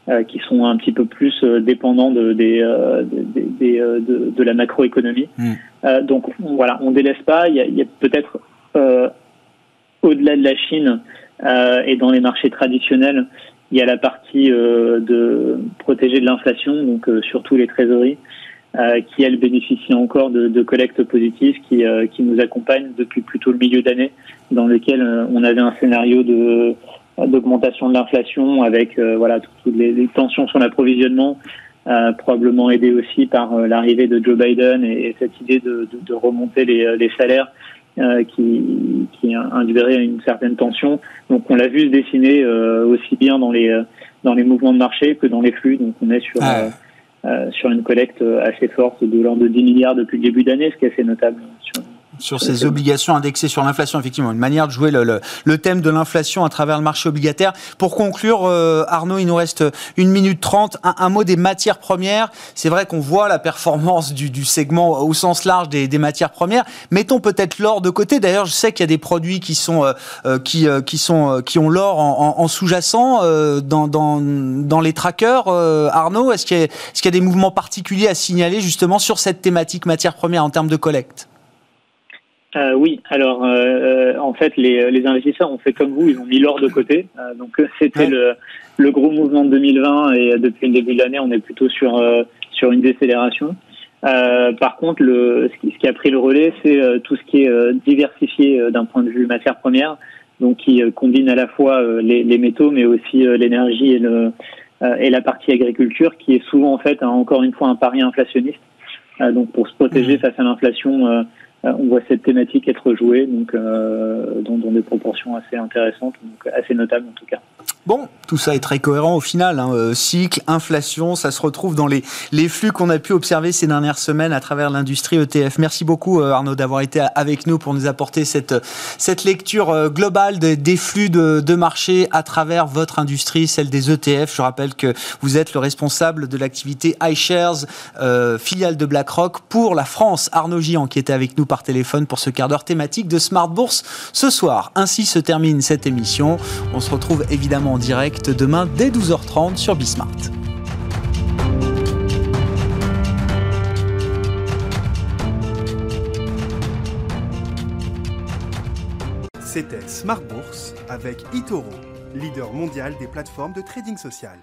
euh, qui sont un petit peu plus euh, dépendants de, des, euh, de, de, la macroéconomie. Mm. donc voilà, on délaisse pas. Il y a, il y a peut-être au-delà de la Chine et dans les marchés traditionnels, il y a la partie de protéger de l'inflation, donc surtout les trésoreries, qui elles bénéficient encore de, de collectes positives qui, qui nous accompagnent depuis plutôt le milieu d'année, dans lequel on avait un scénario de d'augmentation de l'inflation avec euh, voilà toutes les, tensions sur l'approvisionnement, euh, probablement aidé aussi par euh, l'arrivée de Joe Biden et, cette idée de, de, de remonter les, les salaires qui, qui induirait une certaine tension. Donc on l'a vu se dessiner aussi bien dans les dans les mouvements de marché que dans les flux. Donc on est sur ah. sur une collecte assez forte de l'ordre de 10 milliards depuis le début d'année, ce qui est assez notable sur, sur ces obligations indexées sur l'inflation, effectivement, une manière de jouer le, le, thème de l'inflation à travers le marché obligataire. Pour conclure, euh, Arnaud, il nous reste une minute trente. Un, mot des matières premières. C'est vrai qu'on voit la performance du, du, segment au sens large des, des matières premières. Mettons peut-être l'or de côté. D'ailleurs, je sais qu'il y a des produits qui sont euh, euh, qui, qui sont qui ont l'or en, en, sous-jacent dans, dans, dans les trackers. Arnaud, est-ce qu'il y, est y a des mouvements particuliers à signaler justement sur cette thématique matières premières en termes de collecte? Euh, oui, alors euh, euh, en fait, les, les, investisseurs ont fait comme vous, ils ont mis l'or de côté. Euh, donc c'était le, le, gros mouvement de 2020 et depuis le début de l'année, on est plutôt sur sur une décélération. par contre, le, ce, qui, ce qui a pris le relais, c'est tout ce qui est diversifié d'un point de vue matière première, donc qui combine à la fois les, les métaux, mais aussi l'énergie et, le, et la partie agriculture, qui est souvent en fait encore une fois un pari inflationniste. donc pour se protéger mmh. face à l'inflation euh, on voit cette thématique être jouée donc, euh, dans, des proportions assez intéressantes, assez notables en tout cas. Bon, tout ça est très cohérent au final. Hein. Euh, cycle, inflation, ça se retrouve dans les, les flux qu'on a pu observer ces dernières semaines à travers l'industrie ETF. Merci beaucoup Arnaud d'avoir été avec nous pour nous apporter cette, cette lecture globale des, flux de, de marché à travers votre industrie, celle des ETF. Je rappelle que vous êtes le responsable de l'activité iShares, filiale de BlackRock pour la France. Arnaud Gian qui était avec nous par téléphone pour ce quart d'heure thématique de Smart Bourse ce soir. Ainsi se termine cette émission. On se retrouve en direct demain dès 12h30 sur Bismart. C'était Smart Bourse avec Itoro, leader mondial des plateformes de trading social.